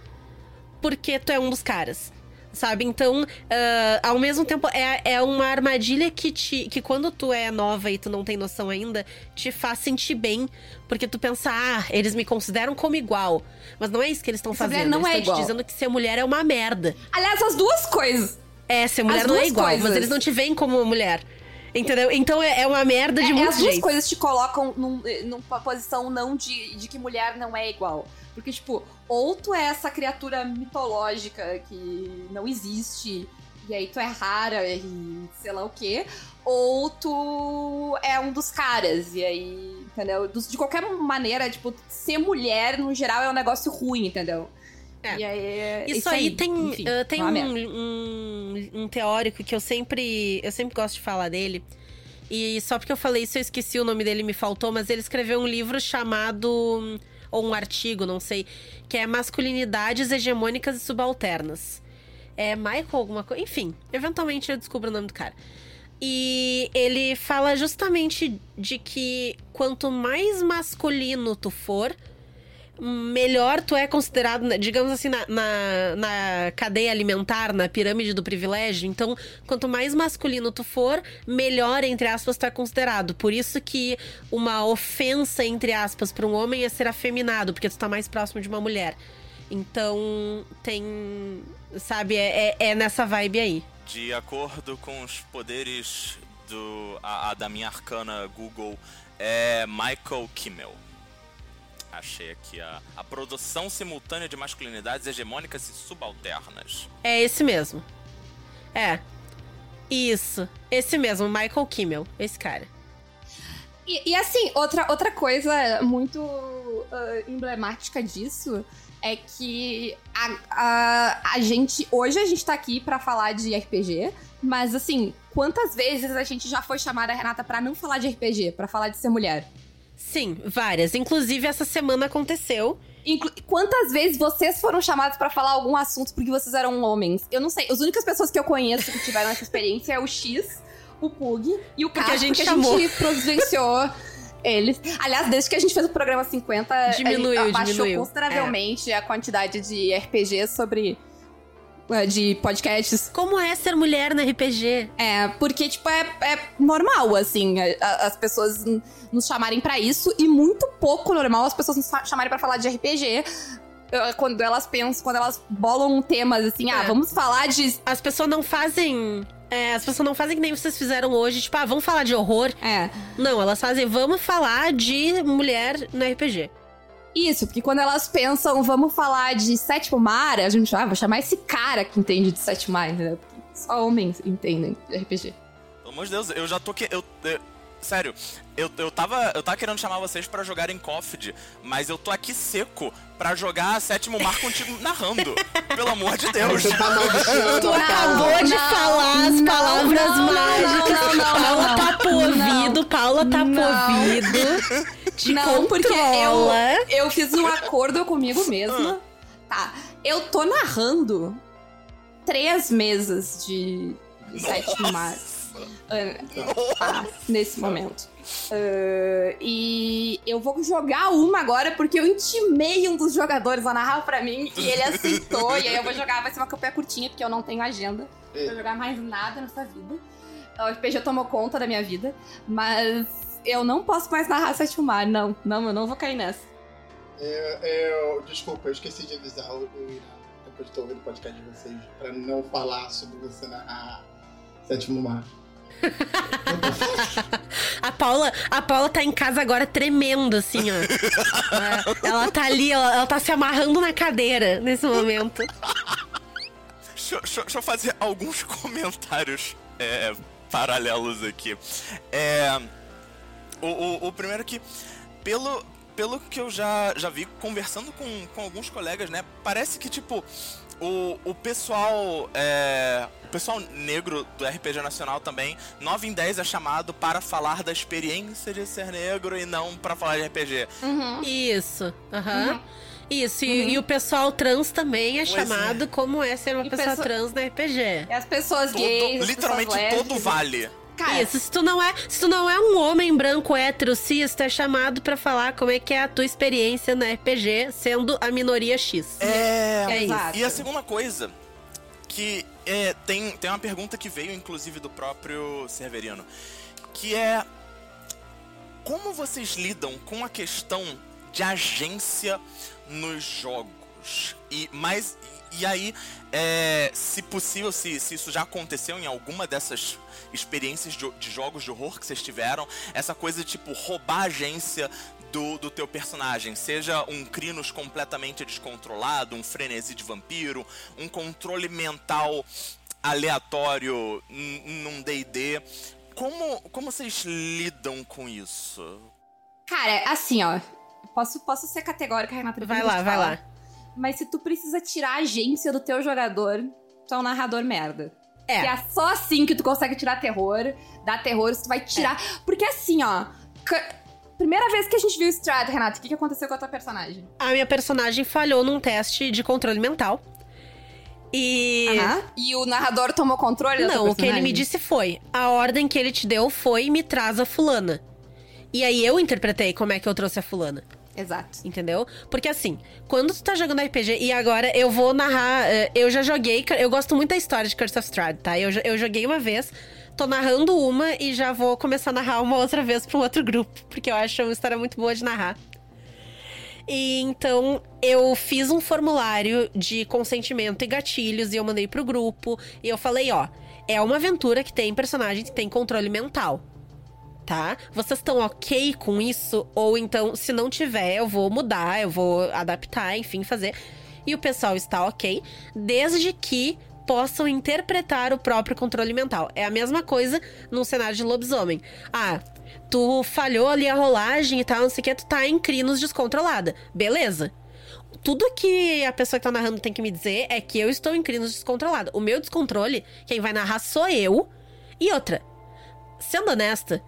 porque tu é um dos caras. Sabe? Então, ah, ao mesmo tempo, é, é uma armadilha que te. que quando tu é nova e tu não tem noção ainda, te faz sentir bem. Porque tu pensa, ah, eles me consideram como igual. Mas não é isso que eles estão fazendo. não eles é estão te dizendo que ser mulher é uma merda. Aliás, as duas coisas. É, ser mulher As não é igual, coisas. mas eles não te veem como uma mulher. Entendeu? Então é, é uma merda de É, muitos as duas jeitos. coisas te colocam num, numa posição não de, de que mulher não é igual. Porque, tipo, ou tu é essa criatura mitológica que não existe, e aí tu é rara e sei lá o quê, ou tu é um dos caras, e aí, entendeu? De qualquer maneira, tipo, ser mulher, no geral, é um negócio ruim, entendeu? É. E aí, é Isso, aí, tem, enfim, ah, tem um, um, um teórico que eu sempre, eu sempre gosto de falar dele. E só porque eu falei isso, eu esqueci o nome dele, me faltou, mas ele escreveu um livro chamado. Ou um artigo, não sei, que é Masculinidades Hegemônicas e Subalternas. É Michael alguma coisa. Enfim, eventualmente eu descubro o nome do cara. E ele fala justamente de que quanto mais masculino tu for, melhor tu é considerado, né, digamos assim, na, na, na cadeia alimentar, na pirâmide do privilégio. Então, quanto mais masculino tu for, melhor, entre aspas, tu é considerado. Por isso que uma ofensa, entre aspas, para um homem é ser afeminado, porque tu tá mais próximo de uma mulher. Então, tem. Sabe, é, é- é nessa vibe aí. De acordo com os poderes do, a, a da minha arcana Google, é Michael Kimmel. Achei aqui a, a produção simultânea de masculinidades hegemônicas e subalternas. É esse mesmo. É. Isso. Esse mesmo, Michael Kimmel. Esse cara. E, e, assim, outra, outra coisa muito ah, emblemática disso é que a, a, a gente. Hoje a gente tá aqui pra falar de RPG, mas assim, quantas vezes a gente já foi chamada, Renata, pra não falar de RPG, pra falar de ser mulher? Sim, várias. Inclusive, essa semana aconteceu. Inclu- quantas vezes vocês foram chamados pra falar algum assunto porque vocês eram homens? Eu não sei. As únicas pessoas que eu conheço que tiveram essa experiência é o X, o Pug e o Porque Caso, a gente porque chamou. a gente providenciou eles. Aliás, desde que a gente fez o programa 50, a gente Diminuiu, abaixou diminuiu. consideravelmente a quantidade de RPG sobre. Eh, de podcasts. Como é ser mulher no RPG? É, porque, tipo, é, é normal, assim, as pessoas nos chamarem pra isso, e muito pouco normal as pessoas nos chamarem pra falar de RPG. eh, Quando elas pensam, quando elas bolam temas assim, ah, É. vamos falar de. As pessoas não fazem. É, as pessoas não fazem que nem vocês fizeram hoje, tipo, ah, vamos falar de horror. É, Não, elas fazem, vamos falar de mulher no RPG. Isso, porque quando elas pensam, vamos falar de sétimo mar, a gente, ah, vou chamar esse cara que entende de sétimo mar? Porque só homens entendem de RPG. Pelo amor de Deus, eu já tô que. Eu, eu- sério, eu, eu, tava, eu tava querendo chamar vocês pra jogarem Coffee, mas eu tô aqui seco pra jogar Sétimo Mar contigo narrando. Pelo amor de Deus. Você tá Tu acabou Paula. de não, falar as não, palavras não, não, mágicas. não, não, Paula não, tá pro não. ouvido, Paula tá pro Não. ouvido. Te Não, porque eu, controla. eu fiz um acordo comigo mesma. Tá, eu tô narrando três mesas de de sétimo mar. Tá, nesse momento. Ah, e eu vou jogar uma agora porque eu intimei um dos jogadores a narrar pra mim e ele aceitou. e aí eu vou jogar, vai ser uma campanha curtinha porque eu não tenho agenda. Vou jogar mais nada nessa vida. O RPG tomou conta da minha vida, mas eu não posso mais narrar sétimo mar. Não, não, eu não vou cair nessa. Eu, eu- desculpa, eu esqueci de avisar o, o Irã, depois de ter ouvido o podcast de vocês, pra não falar sobre você narrar Sétimo Mar. A Paula, a Paula tá em casa agora tremendo, assim, ó. É, ela tá ali, ela, ela tá se amarrando na cadeira nesse momento. Deixa, deixa- deixa eu fazer alguns comentários é, paralelos aqui. É, o, o, o primeiro que, pelo, pelo que eu já, já vi conversando com, com alguns colegas, né? Parece que, tipo, o, o pessoal. É, o pessoal negro do RPG Nacional também, 9 em 10 é chamado para falar da experiência de ser negro e não para falar de RPG. Isso, aham. Uhum. Isso, e, e o pessoal trans também é Pois chamado como é ser uma E pessoa pessoa- trans no RPG. E as pessoas Todo, gays, literalmente pessoas todo lésbicas, vale. Cara, Isso, se tu não é, se tu não é um homem branco hétero cis, tu é chamado pra falar como é que é a tua experiência no RPG, sendo a minoria X. É. É isso. Exato. E a segunda coisa que é, tem, tem uma pergunta que veio, inclusive, do próprio Severino, que é como vocês lidam com a questão de agência nos jogos? E mais e aí, é, se possível, se, se isso já aconteceu em alguma dessas experiências de, de, jogos de horror que vocês tiveram, essa coisa de tipo roubar a agência do, do teu personagem, seja um Crinos completamente descontrolado, um frenesi de vampiro, um controle mental aleatório num D&D. Como, como vocês lidam com isso? Cara, assim, ó. Posso, posso ser categórica, Renata? Vai lá, vai lá. Mas se tu precisa tirar a agência do teu jogador, tu é um narrador merda. É. Que é só assim que tu consegue tirar terror, dar terror, se tu vai tirar. É. Porque assim, ó. Primeira vez que a gente viu o Strad, Renata, o que, que aconteceu com a tua personagem? A minha personagem falhou num teste de controle mental. E. Uhum. E o narrador tomou controle Não, o que ele me disse foi: a ordem que ele te deu foi me traz a fulana. E aí eu interpretei como é que eu trouxe a fulana. Exato. Entendeu? Porque assim, quando tu tá jogando RPG, e agora eu vou narrar. Eh, eu já joguei. Eu gosto muito da história de Curse of Strahd, tá? Eu, eu joguei uma vez, tô narrando uma e já vou começar a narrar uma outra vez pra um outro grupo. Porque eu acho uma história muito boa de narrar. E então eu fiz um formulário de consentimento e gatilhos e eu mandei pro grupo. E eu falei: ó, é uma aventura que tem personagem que tem controle mental tá? Vocês estão ok com isso? Ou então, se não tiver, eu vou mudar, eu vou adaptar, enfim, fazer. E o pessoal está ok, desde que possam interpretar o próprio controle mental. É a mesma coisa num cenário de lobisomem. Ah, tu falhou ali a rolagem e tal, não sei o que, tu tá em crinos descontrolada. Beleza. Tudo que a pessoa que tá narrando tem que me dizer é que eu estou em crinos descontrolada. O meu descontrole, quem vai narrar sou eu. E outra, sendo honesta,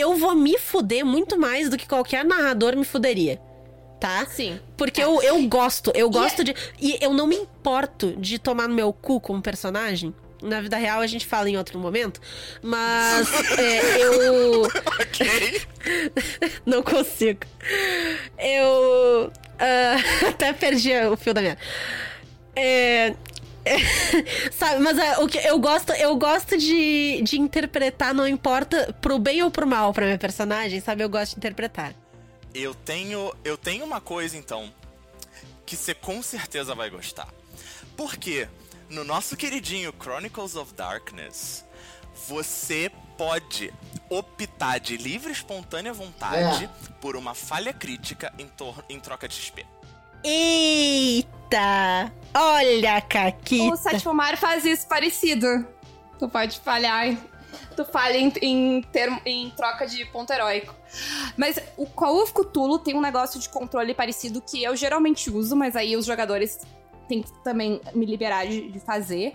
eu vou me fuder muito mais do que qualquer narrador me fuderia. Tá? Sim. Porque é. eu, eu gosto, eu gosto e de. E eu não me importo de tomar no meu cu com um personagem. Na vida real a gente fala em outro momento. Mas é, eu. ok. não consigo. Eu. Uh, até perdi o fio da minha. É, Sabe, mas é, o que eu gosto, eu gosto de, de interpretar, não importa pro bem ou pro mal pra minha personagem, sabe? Eu gosto de interpretar. Eu tenho, eu tenho uma coisa então que você com certeza vai gostar. Porque no nosso queridinho Chronicles of Darkness, você pode optar de livre espontânea vontade é. por uma falha crítica em, em troca de XP. Eita! Olha, Caquita! O Sétimo Mar faz isso parecido. Tu pode falhar. Tu falha em, em, termo, em troca de ponto heróico. Mas o Call of Cthulhu tem um negócio de controle parecido que eu geralmente uso, mas aí os jogadores têm que também me liberar de, de fazer.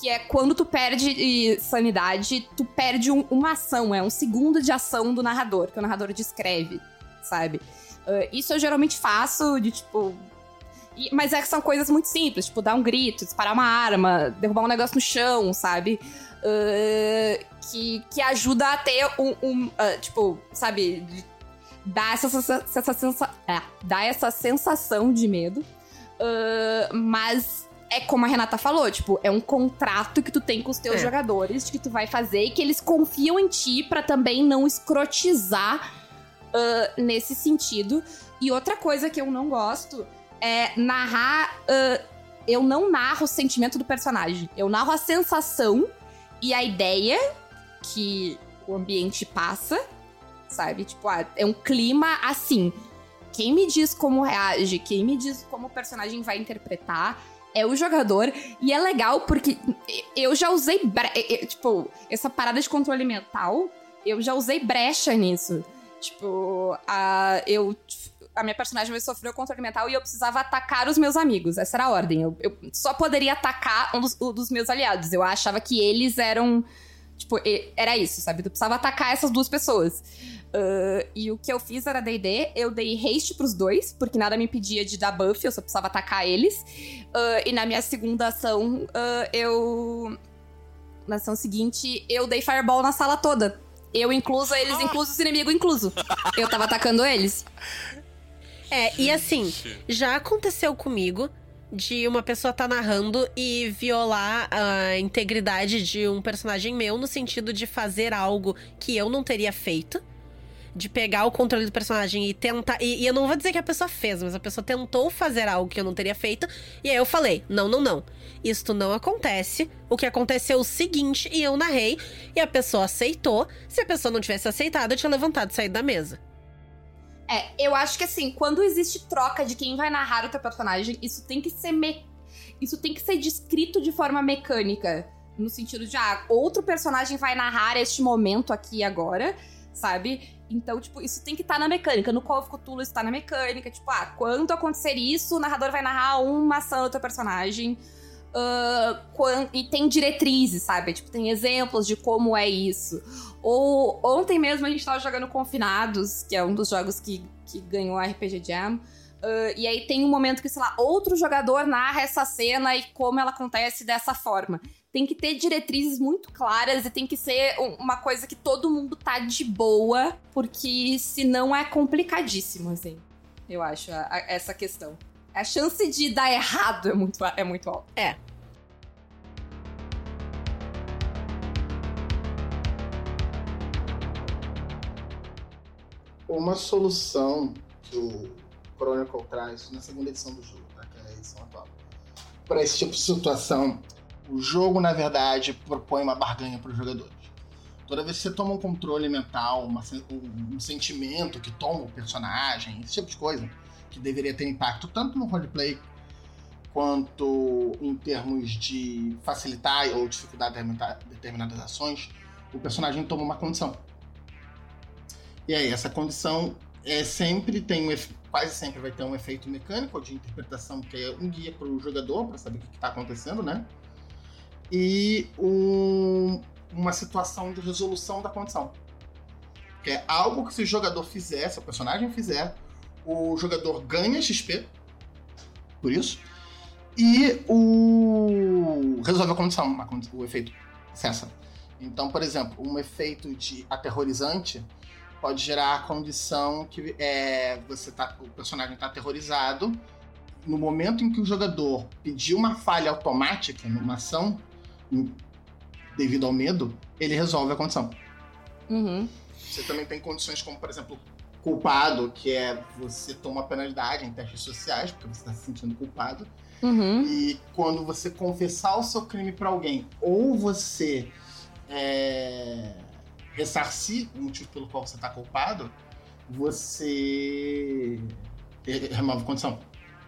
Que é quando tu perde sanidade, tu perde um, uma ação, é um segundo de ação do narrador, que o narrador descreve, sabe? Uh, isso eu geralmente faço de tipo. E, mas é que são coisas muito simples, tipo, dar um grito, disparar uma arma, derrubar um negócio no chão, sabe? Uh, que, que ajuda a ter um. um uh, tipo, sabe? Dar essa, essa, sensa, é, dar essa sensação de medo. mas é como a Renata falou, tipo, é um contrato que tu tem com os teus é. jogadores, de que tu vai fazer e que eles confiam em ti para também não escrotizar uh, nesse sentido. E outra coisa que eu não gosto é narrar. Uh, eu não narro o sentimento do personagem. Eu narro a sensação e a ideia que o ambiente passa, sabe? Tipo, ah, é um clima assim. Quem me diz como reage, quem me diz como o personagem vai interpretar é o jogador. E é legal porque eu já usei. Tipo, essa parada de controle mental, eu já usei brecha nisso. Tipo, a, eu, a minha personagem sofreu controle mental e eu precisava atacar os meus amigos. Essa era a ordem. Eu, eu só poderia atacar um dos, um dos, meus aliados. Eu achava que eles eram. Tipo, era isso, sabe? Tu precisava atacar essas duas pessoas. Uh, e o que eu fiz era DD, eu dei haste pros dois, porque nada me impedia de dar buff, eu só precisava atacar eles. Uh, e na minha segunda ação, uh, eu. Na ação seguinte, eu dei fireball na sala toda. Eu incluso, eles ah. inclusos, inimigo incluso. Eu tava atacando eles. É, e assim, já aconteceu comigo de uma pessoa tá narrando e violar a integridade de um personagem meu no sentido de fazer algo que eu não teria feito. De pegar o controle do personagem e tentar. E, e, eu não vou dizer que a pessoa fez, mas a pessoa tentou fazer algo que eu não teria feito. E aí eu falei: não, não, não. Isto não acontece. O que aconteceu é o seguinte, e eu narrei, e a pessoa aceitou. Se a pessoa não tivesse aceitado, eu tinha levantado e saído da mesa. É, eu acho que assim, quando existe troca de quem vai narrar o teu personagem, isso tem que ser me... isso tem que ser descrito de forma mecânica, no sentido de ah, outro personagem vai narrar este momento aqui agora, sabe? Então, tipo, isso tem que estar tá na mecânica. No Call of Cthulhu está na mecânica, tipo, ah, quando acontecer isso, o narrador vai narrar uma ação do teu personagem. Uh, quando, e tem diretrizes, sabe? Tipo, tem exemplos de como é isso. Ou ontem mesmo a gente tava jogando Confinados, que é um dos jogos que, que ganhou a RPG Jam. Uh, e aí tem um momento que, sei lá, outro jogador narra essa cena e como ela acontece dessa forma. Tem que ter diretrizes muito claras e tem que ser uma coisa que todo mundo tá de boa, porque senão é complicadíssimo, assim. Eu acho, a, a, essa questão. A chance de dar errado é muito, é muito alta. É. Uma solução que o Chronicle traz na segunda edição do jogo, tá? que é a edição atual, para esse tipo de situação, o jogo, na verdade, propõe uma barganha para os jogadores. Toda vez que você toma um controle mental, uma, um, um sentimento que toma o personagem, esse tipo de coisa, que deveria ter impacto tanto no roleplay quanto em termos de facilitar ou dificultar determinadas ações, o personagem toma uma condição. E aí, essa condição é sempre tem um, quase sempre vai ter um efeito mecânico de interpretação que é um guia para o jogador para saber o que está acontecendo, né? E um, uma situação de resolução da condição. Que é algo que se o jogador fizer, se o personagem fizer, o jogador ganha XP por isso e o resolve a condição, o efeito cessa. Então, por exemplo, um efeito de aterrorizante pode gerar a condição que é, você tá, o personagem está aterrorizado. No momento em que o jogador pedir uma falha automática numa ação, devido ao medo, ele resolve a condição. Uhum. Você também tem condições como, por exemplo, culpado, que é você toma penalidade em testes sociais, porque você está se sentindo culpado. Uhum. E quando você confessar o seu crime para alguém, ou você é, ressarcir o motivo pelo qual você está culpado, você remove condição.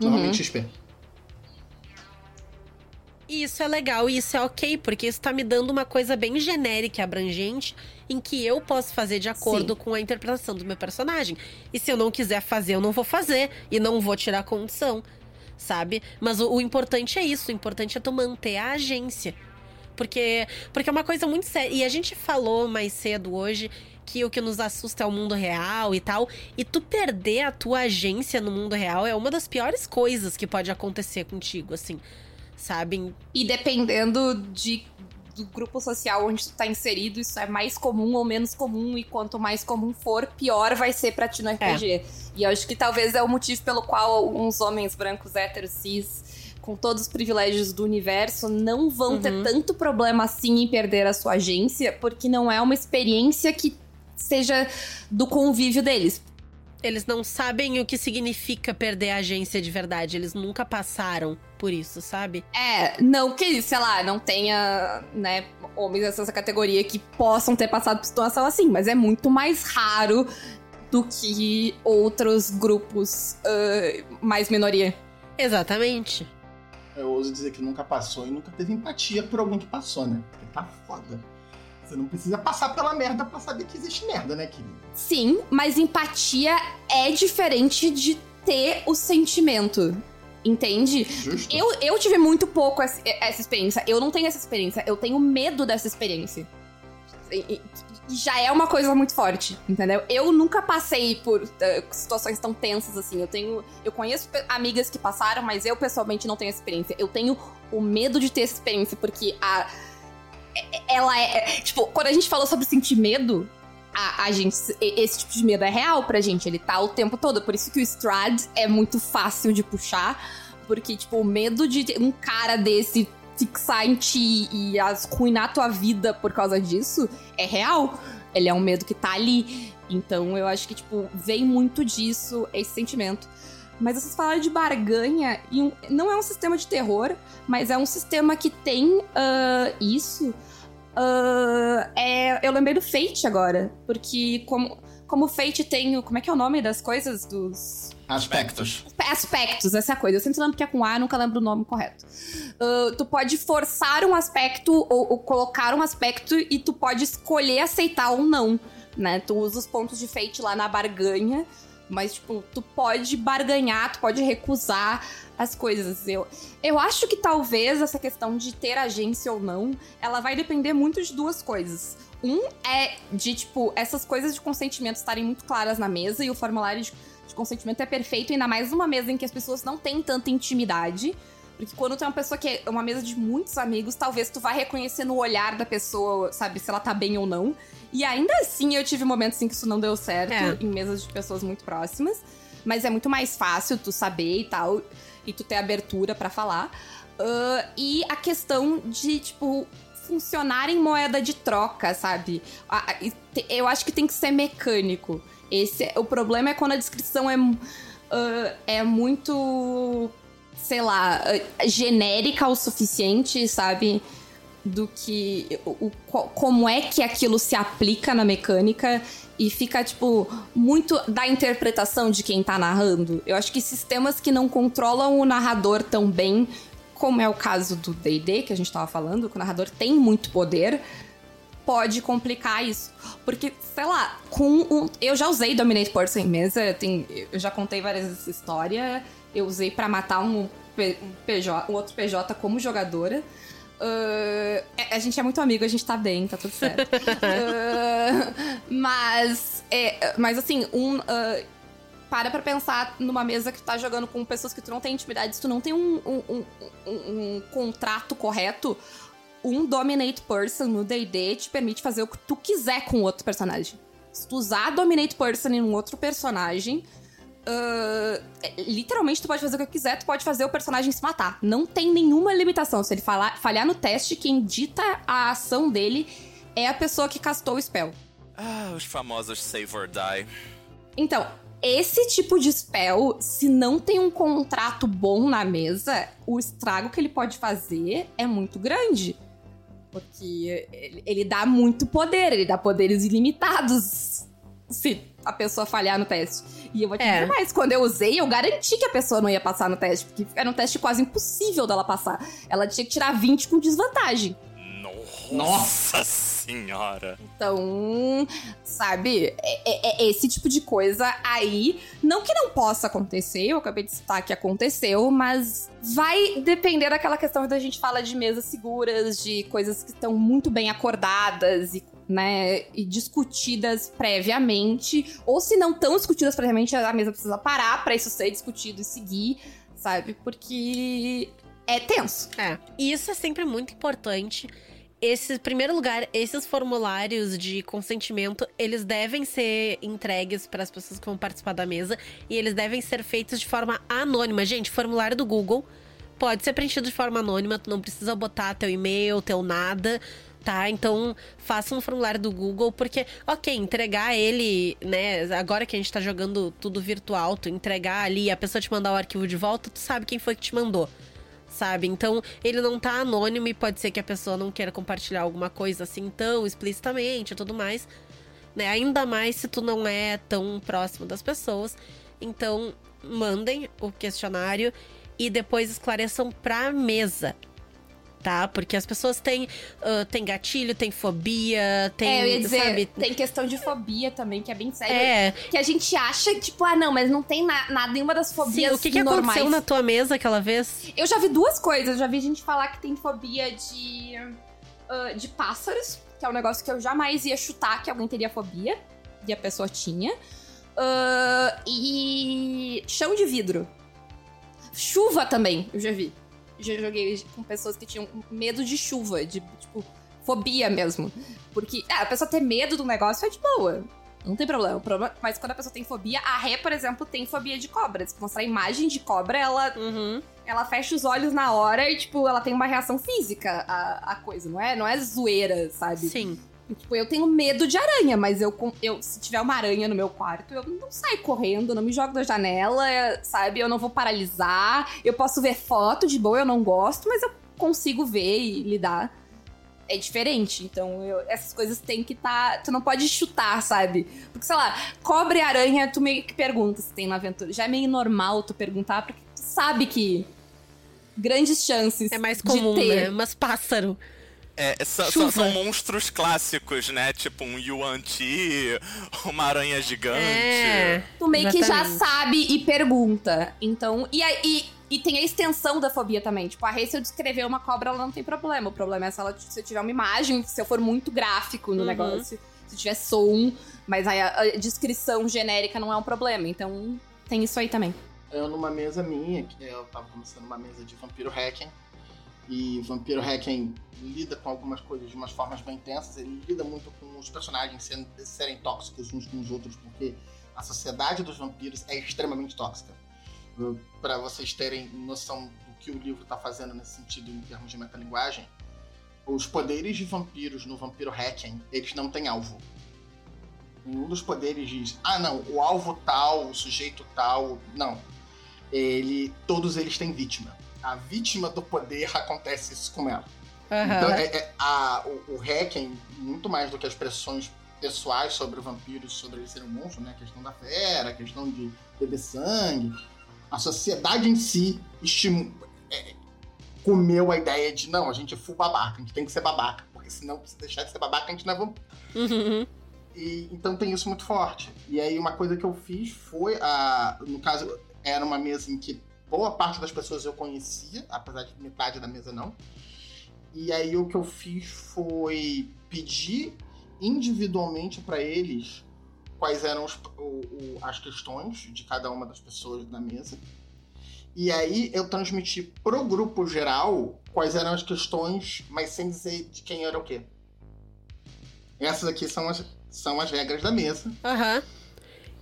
Normalmente uhum. XP. isso é legal, e isso é ok, porque isso tá me dando uma coisa bem genérica e abrangente em que eu posso fazer de acordo Sim. com a interpretação do meu personagem. E se eu não quiser fazer, eu não vou fazer. E não vou tirar a condição, sabe? Mas o, o importante é isso, o importante é tu manter a agência. Porque, porque é uma coisa muito séria. E a gente falou mais cedo hoje que o que nos assusta é o mundo real e tal. E tu perder a tua agência no mundo real é uma das piores coisas que pode acontecer contigo, assim. Sabe? E dependendo de do grupo social onde tu tá inserido, isso é mais comum ou menos comum, e quanto mais comum for, pior vai ser pra ti no RPG. É. E eu acho que talvez é o motivo pelo qual alguns homens brancos héteros cis com todos os privilégios do universo, não vão uhum. ter tanto problema assim em perder a sua agência, porque não é uma experiência que seja do convívio deles. Eles não sabem o que significa perder a agência de verdade. Eles nunca passaram por isso, sabe? É, não que, sei lá, não tenha, né, homens dessa categoria que possam ter passado por situação assim, mas é muito mais raro do que outros grupos uh, mais minoria. Exatamente. Eu ouso dizer que nunca passou e nunca teve empatia por alguém que passou, né? Porque tá foda. Você não precisa passar pela merda para saber que existe merda, né, querido? Sim, mas empatia é diferente de ter o sentimento. Entende? Justo. Eu, eu tive muito pouco essa, essa experiência. Eu não tenho essa experiência. Eu tenho medo dessa experiência. E, e já é uma coisa muito forte, entendeu? Eu nunca passei por uh, situações tão tensas assim. Eu tenho. Eu conheço amigas que passaram, mas eu pessoalmente não tenho experiência. Eu tenho o medo de ter experiência, porque a ela é. Tipo, quando a gente falou sobre sentir medo, a, a, gente. Esse tipo de medo é real pra gente. Ele tá o tempo todo. Por isso que o Strad é muito fácil de puxar. Porque, tipo, o medo de um cara desse fixar em ti e arruinar tua vida por causa disso é real. Ele é um medo que tá ali. Então eu acho que, tipo, vem muito disso, esse sentimento. Mas vocês falaram de barganha, e um, não é um sistema de terror, mas é um sistema que tem uh, isso. Uh, é, eu lembrei do Fate agora, porque como, como o Fate tem. o- Como é que é o nome das coisas? Dos. Aspectos. Aspectos, essa coisa. Eu sempre lembro que é com A, nunca lembro o nome correto. Uh, tu pode forçar um aspecto ou, ou colocar um aspecto e tu pode escolher aceitar ou não, né? Tu usa os pontos de fate lá na barganha, mas, tipo, tu pode barganhar, tu pode recusar as coisas. Eu, eu acho que talvez essa questão de ter agência ou não, ela vai depender muito de duas coisas. Um é de, tipo, essas coisas de consentimento estarem muito claras na mesa e o formulário de de consentimento é perfeito, ainda mais numa mesa em que as pessoas não têm tanta intimidade. Porque quando tu é uma pessoa que é uma mesa de muitos amigos, talvez tu vá reconhecer no olhar da pessoa, sabe, se ela tá bem ou não. E ainda assim eu tive momentos em que isso não deu certo, É. em mesas de pessoas muito próximas. Mas é muito mais fácil tu saber e tal, e tu ter abertura pra falar. Ah, e a questão de, tipo, funcionar em moeda de troca, sabe? Eu acho que tem que ser mecânico. Esse, o problema é quando a descrição é, ah, é muito, sei lá, ah, genérica o suficiente, sabe? Do que. O, o- co- como é que aquilo se aplica na mecânica e fica, tipo, muito da interpretação de quem tá narrando. Eu acho que sistemas que não controlam o narrador tão bem, como é o caso do DD, que a gente tava falando, que o narrador tem muito poder, pode complicar isso. Porque, sei lá, com um. Eu já usei Dominate Person em mesa, tem, eu já contei várias vezes essa história. Eu usei pra matar um, P- um PJ, um outro PJ como jogadora. Ah, a gente é muito amigo, a gente tá bem, tá tudo certo. Ah, mas, é, mas assim, um. ah, para pra pensar numa mesa que tu tá jogando com pessoas que tu não tem intimidade, se tu não tem um, um, um- um- contrato correto, um Dominate Person no D&D te permite fazer o que tu quiser com outro personagem. Se tu usar Dominate Person em um outro personagem, é, literalmente tu pode fazer o que quiser, tu pode fazer o personagem se matar. Não tem nenhuma limitação. Se ele falar- falhar no teste, quem dita a ação dele é a pessoa que castou o spell. Ah, os famosos save or die. Então, esse tipo de spell, se não tem um contrato bom na mesa, o estrago que ele pode fazer é muito grande. Porque ele, dá muito poder, ele dá poderes ilimitados se a pessoa falhar no teste. E eu vou te É. dizer mais, quando eu usei, eu garanti que a pessoa não ia passar no teste, porque era um teste quase impossível dela passar. Ela tinha que tirar 20 com desvantagem. Nossa senhora. Então, sabe, é, é- é esse tipo de coisa aí. Não que não possa acontecer, eu acabei de citar que aconteceu, mas vai depender daquela questão que a gente fala de mesas seguras, de coisas que estão muito bem acordadas e. Né, e discutidas previamente, ou se não tão discutidas previamente, a mesa precisa parar pra isso ser discutido e seguir, sabe? Porque é tenso. É. E isso é sempre muito importante. Esse, primeiro lugar, esses formulários de consentimento, eles devem ser entregues para as pessoas que vão participar da mesa e eles devem ser feitos de forma anônima. Gente, formulário do Google pode ser preenchido de forma anônima, tu não precisa botar teu e-mail, teu nada, tá? Então, faça um formulário do Google, porque, ok, entregar ele, né? Agora que a gente tá jogando tudo virtual, tu entregar ali a pessoa te mandar o arquivo de volta, tu sabe quem foi que te mandou sabe? Então, ele não tá anônimo e pode ser que a pessoa não queira compartilhar alguma coisa assim tão explicitamente e tudo mais, né? Ainda mais se tu não é tão próximo das pessoas. Então, mandem o questionário e depois esclareçam pra mesa. Tá? Porque as pessoas têm, ah, têm gatilho, têm fobia, tem, é, eu ia dizer, sabe? tem questão de fobia também, que é bem sério. É, Que a gente acha, tipo, ah, não, mas não tem na- nada, nenhuma das sim, fobias o que, que normais. aconteceu na tua mesa aquela vez? Eu já vi duas coisas. Eu já vi gente falar que tem fobia de, ah, de pássaros, que é um negócio que eu jamais ia chutar que alguém teria fobia. E a pessoa tinha. Ah, e chão de vidro. Chuva também, eu já vi. Já joguei com pessoas que tinham medo de chuva, de, tipo, fobia mesmo. Porque, ah, a pessoa ter medo do negócio é de boa. Não tem problema. O problema. Mas quando a pessoa tem fobia, a Ré, por exemplo, tem fobia de cobra. Se mostrar a imagem de cobra, ela, Uhum. ela fecha os olhos na hora e, tipo, ela tem uma reação física à, à coisa, não é? Não é zoeira, sabe? Sim. Tipo, eu tenho medo de aranha, mas eu, com- eu se tiver uma aranha no meu quarto, eu não saio correndo, não me jogo da janela, é, sabe? Eu não vou paralisar. Eu posso ver foto de boa, eu não gosto, mas eu consigo ver e lidar. É diferente, então eu- essas coisas tem que estar. tu não pode chutar, sabe? Porque, sei lá, cobra e aranha, tu meio que pergunta se tem na aventura. Já é meio normal tu perguntar, porque tu sabe que grandes chances É mais de comum, ter. né? Mas pássaro. É, são, Chuva. são monstros clássicos, né? Tipo um Yuan Ti, uma aranha gigante. É. Tu meio que já sabe e pergunta. Então, e, aí- e, e tem a extensão da fobia também. Tipo, a Rei, se eu descrever uma cobra, ela não tem problema. O problema é se, ela, se eu tiver uma imagem, se eu for muito gráfico no Uhum. negócio. Se tiver som, mas aí a, a descrição genérica não é um problema. Então, tem isso aí também. Eu numa mesa minha, que eu tava começando uma mesa de Vampiro Hacking, e Vampiro Hacking lida com algumas coisas de umas formas bem intensas, ele lida muito com os personagens sendo, serem tóxicos uns com os outros, porque a sociedade dos vampiros é extremamente tóxica. Para vocês terem noção do que o livro tá fazendo nesse sentido em termos de metalinguagem, os poderes de vampiros no Vampiro Hacking, eles não têm alvo. Nenhum dos poderes diz, ah não, o alvo tal, o sujeito tal, não ele, todos eles têm vítima. A vítima do poder acontece isso com ela. Então, Aham. é, é- a- o, o muito mais do que as pressões pessoais sobre vampiros, sobre ele ser um monstro, né? A questão da fera, a questão de beber sangue. A sociedade em si estimu- é, comeu a ideia de não, a gente é full babaca, a gente tem que ser babaca. Porque senão, se deixar de ser babaca, a gente não é vampiro. Uhum. E, então tem isso muito forte. E aí uma coisa que eu fiz foi a. No caso, era uma mesa em que boa parte das pessoas eu conhecia, apesar de metade da mesa não. E aí o que eu fiz foi pedir individualmente para eles quais eram os- o- o- as questões de cada uma das pessoas da mesa. E aí eu transmiti pro grupo geral quais eram as questões, mas sem dizer de quem era o quê. Essas aqui são as, são as regras da mesa. Aham.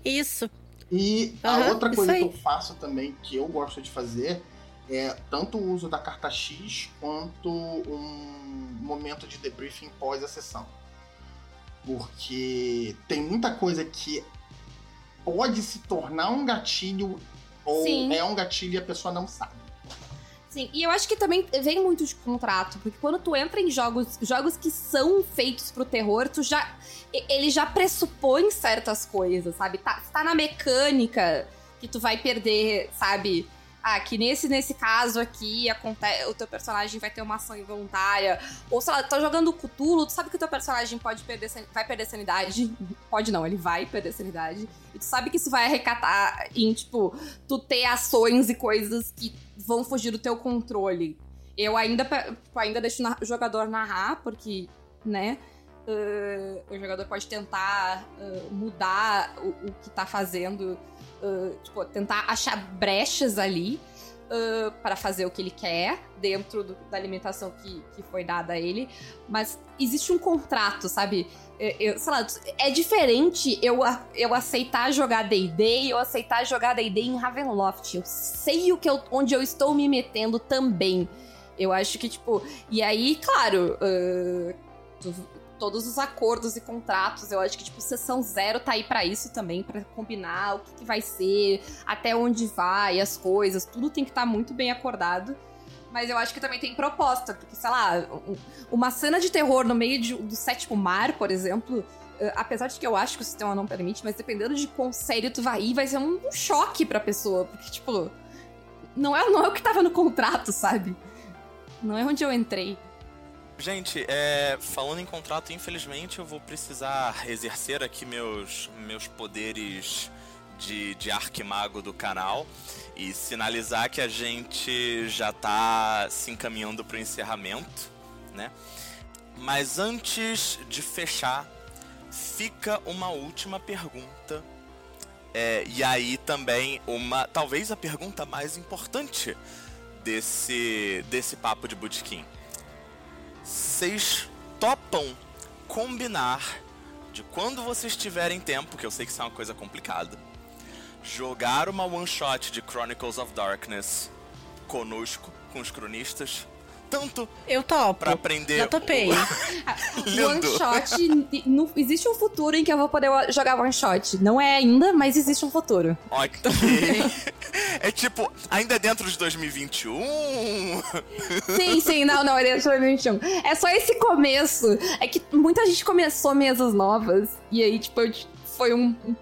Isso. E a Aham, outra coisa que eu faço também, que eu gosto de fazer, é tanto o uso da carta X quanto um momento de debriefing pós a sessão. Porque tem muita coisa que pode se tornar um gatilho ou Sim. é um gatilho e a pessoa não sabe. Sim, e eu acho que também vem muito de contrato, porque quando tu entra em jogos, jogos que são feitos pro terror, tu já ele já pressupõe certas coisas, sabe? Tá, tá na mecânica que tu vai perder, sabe? Ah, que nesse, nesse caso aqui acontece, o teu personagem vai ter uma ação involuntária. Ou, sei lá, tá jogando Cthulhu, tu sabe que o teu personagem pode perder, vai perder sanidade. Pode não, ele vai perder sanidade. E tu sabe que isso vai arrecatar em, tipo, tu ter ações e coisas que vão fugir do teu controle. Eu ainda, tipo, ainda deixo o jogador narrar, porque, né? uh, o jogador pode tentar uh, mudar o, o que tá fazendo, uh, tipo, tentar achar brechas ali uh, para fazer o que ele quer dentro do- da alimentação que, que foi dada a ele. Mas existe um contrato, sabe? Eu, eu- sei lá, é diferente eu, eu aceitar jogar D&D e eu aceitar jogar D&D em Ravenloft. Eu sei o que eu, onde eu estou me metendo também. Eu acho que, tipo... E aí, claro... uh, todos os acordos e contratos, eu acho que, tipo, sessão zero tá aí pra isso também, pra combinar o que, que vai ser, até onde vai, as coisas, tudo tem que estar muito bem acordado. Mas eu acho que também tem proposta, porque, sei lá, um- uma cena de terror no meio de- do sétimo mar, por exemplo, eh, apesar de que eu acho que o sistema não permite, mas dependendo de quão sério tu vai ir, vai ser um, um choque pra pessoa, porque, tipo, não é, não é o que tava no contrato, sabe? Não é onde eu entrei. Gente, é, falando em contrato, infelizmente eu vou precisar exercer aqui meus, meus poderes de, de arquimago do canal e sinalizar que a gente já tá se encaminhando para o encerramento, né? Mas antes de fechar, fica uma última pergunta. É, e aí também uma, talvez a pergunta mais importante desse, desse papo de botequim vocês topam combinar de quando vocês tiverem tempo, que eu sei que isso é uma coisa complicada, jogar uma one shot de Chronicles of Darkness conosco, com os cronistas. Tanto Eu topo. pra aprender. Já topei. Lindo. One shot. no- existe um futuro em que eu vou poder jogar one shot. Não é ainda, mas existe um futuro. Ok. é tipo, ainda é dentro de 2021. Sim, sim, não, não, é de 2021. É só esse começo. É que muita gente começou mesas novas. E aí, tipo, eu- foi um. um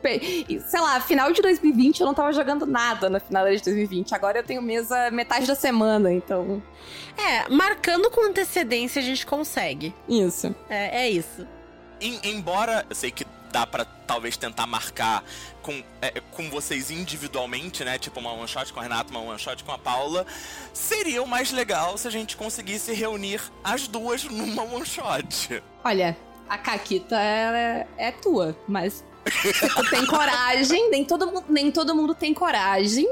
sei lá, final de 2020 eu não tava jogando nada na final de 2020. Agora eu tenho mesa metade da semana, então. É, marcando com antecedência a gente consegue. Isso. É, é isso. Em- embora eu sei que dá pra talvez tentar marcar com, é, com vocês individualmente, né? Tipo uma one shot com a Renata, uma one shot com a Paula. Seria o mais legal se a gente conseguisse reunir as duas numa one shot. Olha, a Caquita é, é tua, mas tem coragem, nem todo, nem todo mundo tem coragem,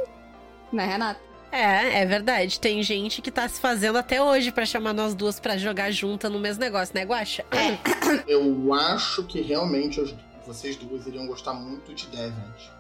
né, Renata? É, é verdade. Tem gente que tá se fazendo até hoje pra chamar nós duas pra jogar junta no mesmo negócio, né, Guaxa? Eu acho que realmente vocês duas iriam gostar muito de Devent.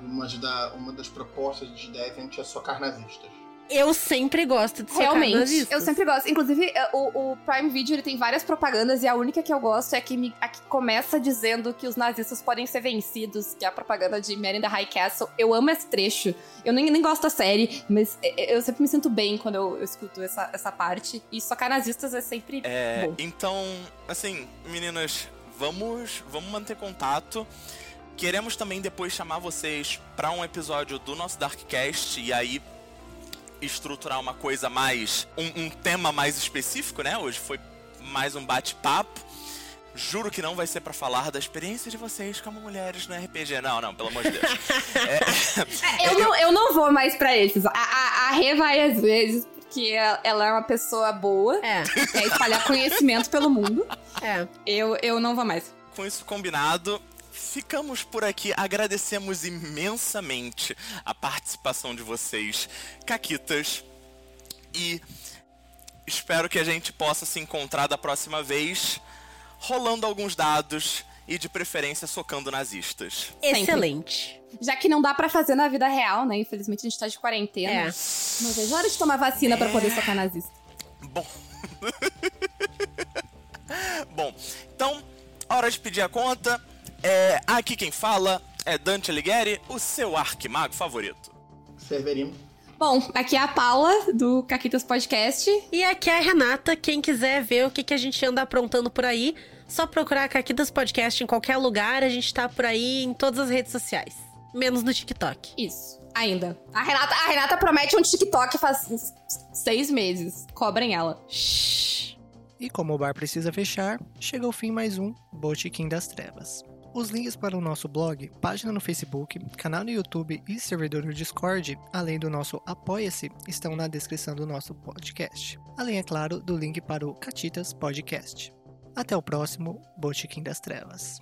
Uma, da, uma das propostas de Devent é socar nazistas. Eu sempre gosto de Realmente, eu sempre gosto. Inclusive, é, o, o Prime Video ele tem várias propagandas e a única que eu gosto é a que, me- a que começa dizendo que os nazistas podem ser vencidos, que é a propaganda de Mary in the High Castle. Eu amo esse trecho. Eu nem, nem gosto da série, mas é, é, eu sempre me sinto bem quando eu, eu escuto essa, essa parte. E socar nazistas é sempre É, bom. então, assim, meninas, vamos, vamos manter contato. Queremos também depois chamar vocês pra um episódio do nosso Darkcast e aí estruturar uma coisa mais. Um, um tema mais específico, né? Hoje foi mais um bate-papo. Juro que não vai ser pra falar da experiência de vocês como mulheres no RPG. Não, não, pelo amor de Deus. É, eu, não, eu não vou mais pra esses. A, a, a Rê vai às vezes, porque ela- ela é uma pessoa boa, É, quer espalhar conhecimento pelo mundo. é. Eu, eu não vou mais. Com isso combinado, ficamos por aqui. Agradecemos imensamente a participação de vocês, Caquitas. E espero que a gente possa se encontrar da próxima vez, rolando alguns dados e de preferência socando nazistas. Excelente. Já que não dá pra fazer na vida real, né? Infelizmente a gente tá de quarentena. É. Não vejo hora de tomar vacina pra poder socar nazista. Bom. Bom, então, hora de pedir a conta. É, aqui quem fala é Dante Alighieri, o seu arquimago favorito. Severino. Bom, aqui é a Paula, do Caquitas Podcast. E aqui é a Renata. Quem quiser ver o que, que a gente anda aprontando por aí, só procurar Caquitas Podcast em qualquer lugar. A gente tá por aí em todas as redes sociais. Menos no TikTok. Isso, ainda. A Renata, a Renata promete um TikTok faz seis meses. Cobrem ela. Shhh. E como o bar precisa fechar, chega ao fim mais um Botequim das Trevas. Os links para o nosso blog, página no Facebook, canal no YouTube e servidor no Discord, além do nosso Apoia-se, estão na descrição do nosso podcast. Além, é claro, do link para o Catitas Podcast. Até o próximo Botequim das Trevas.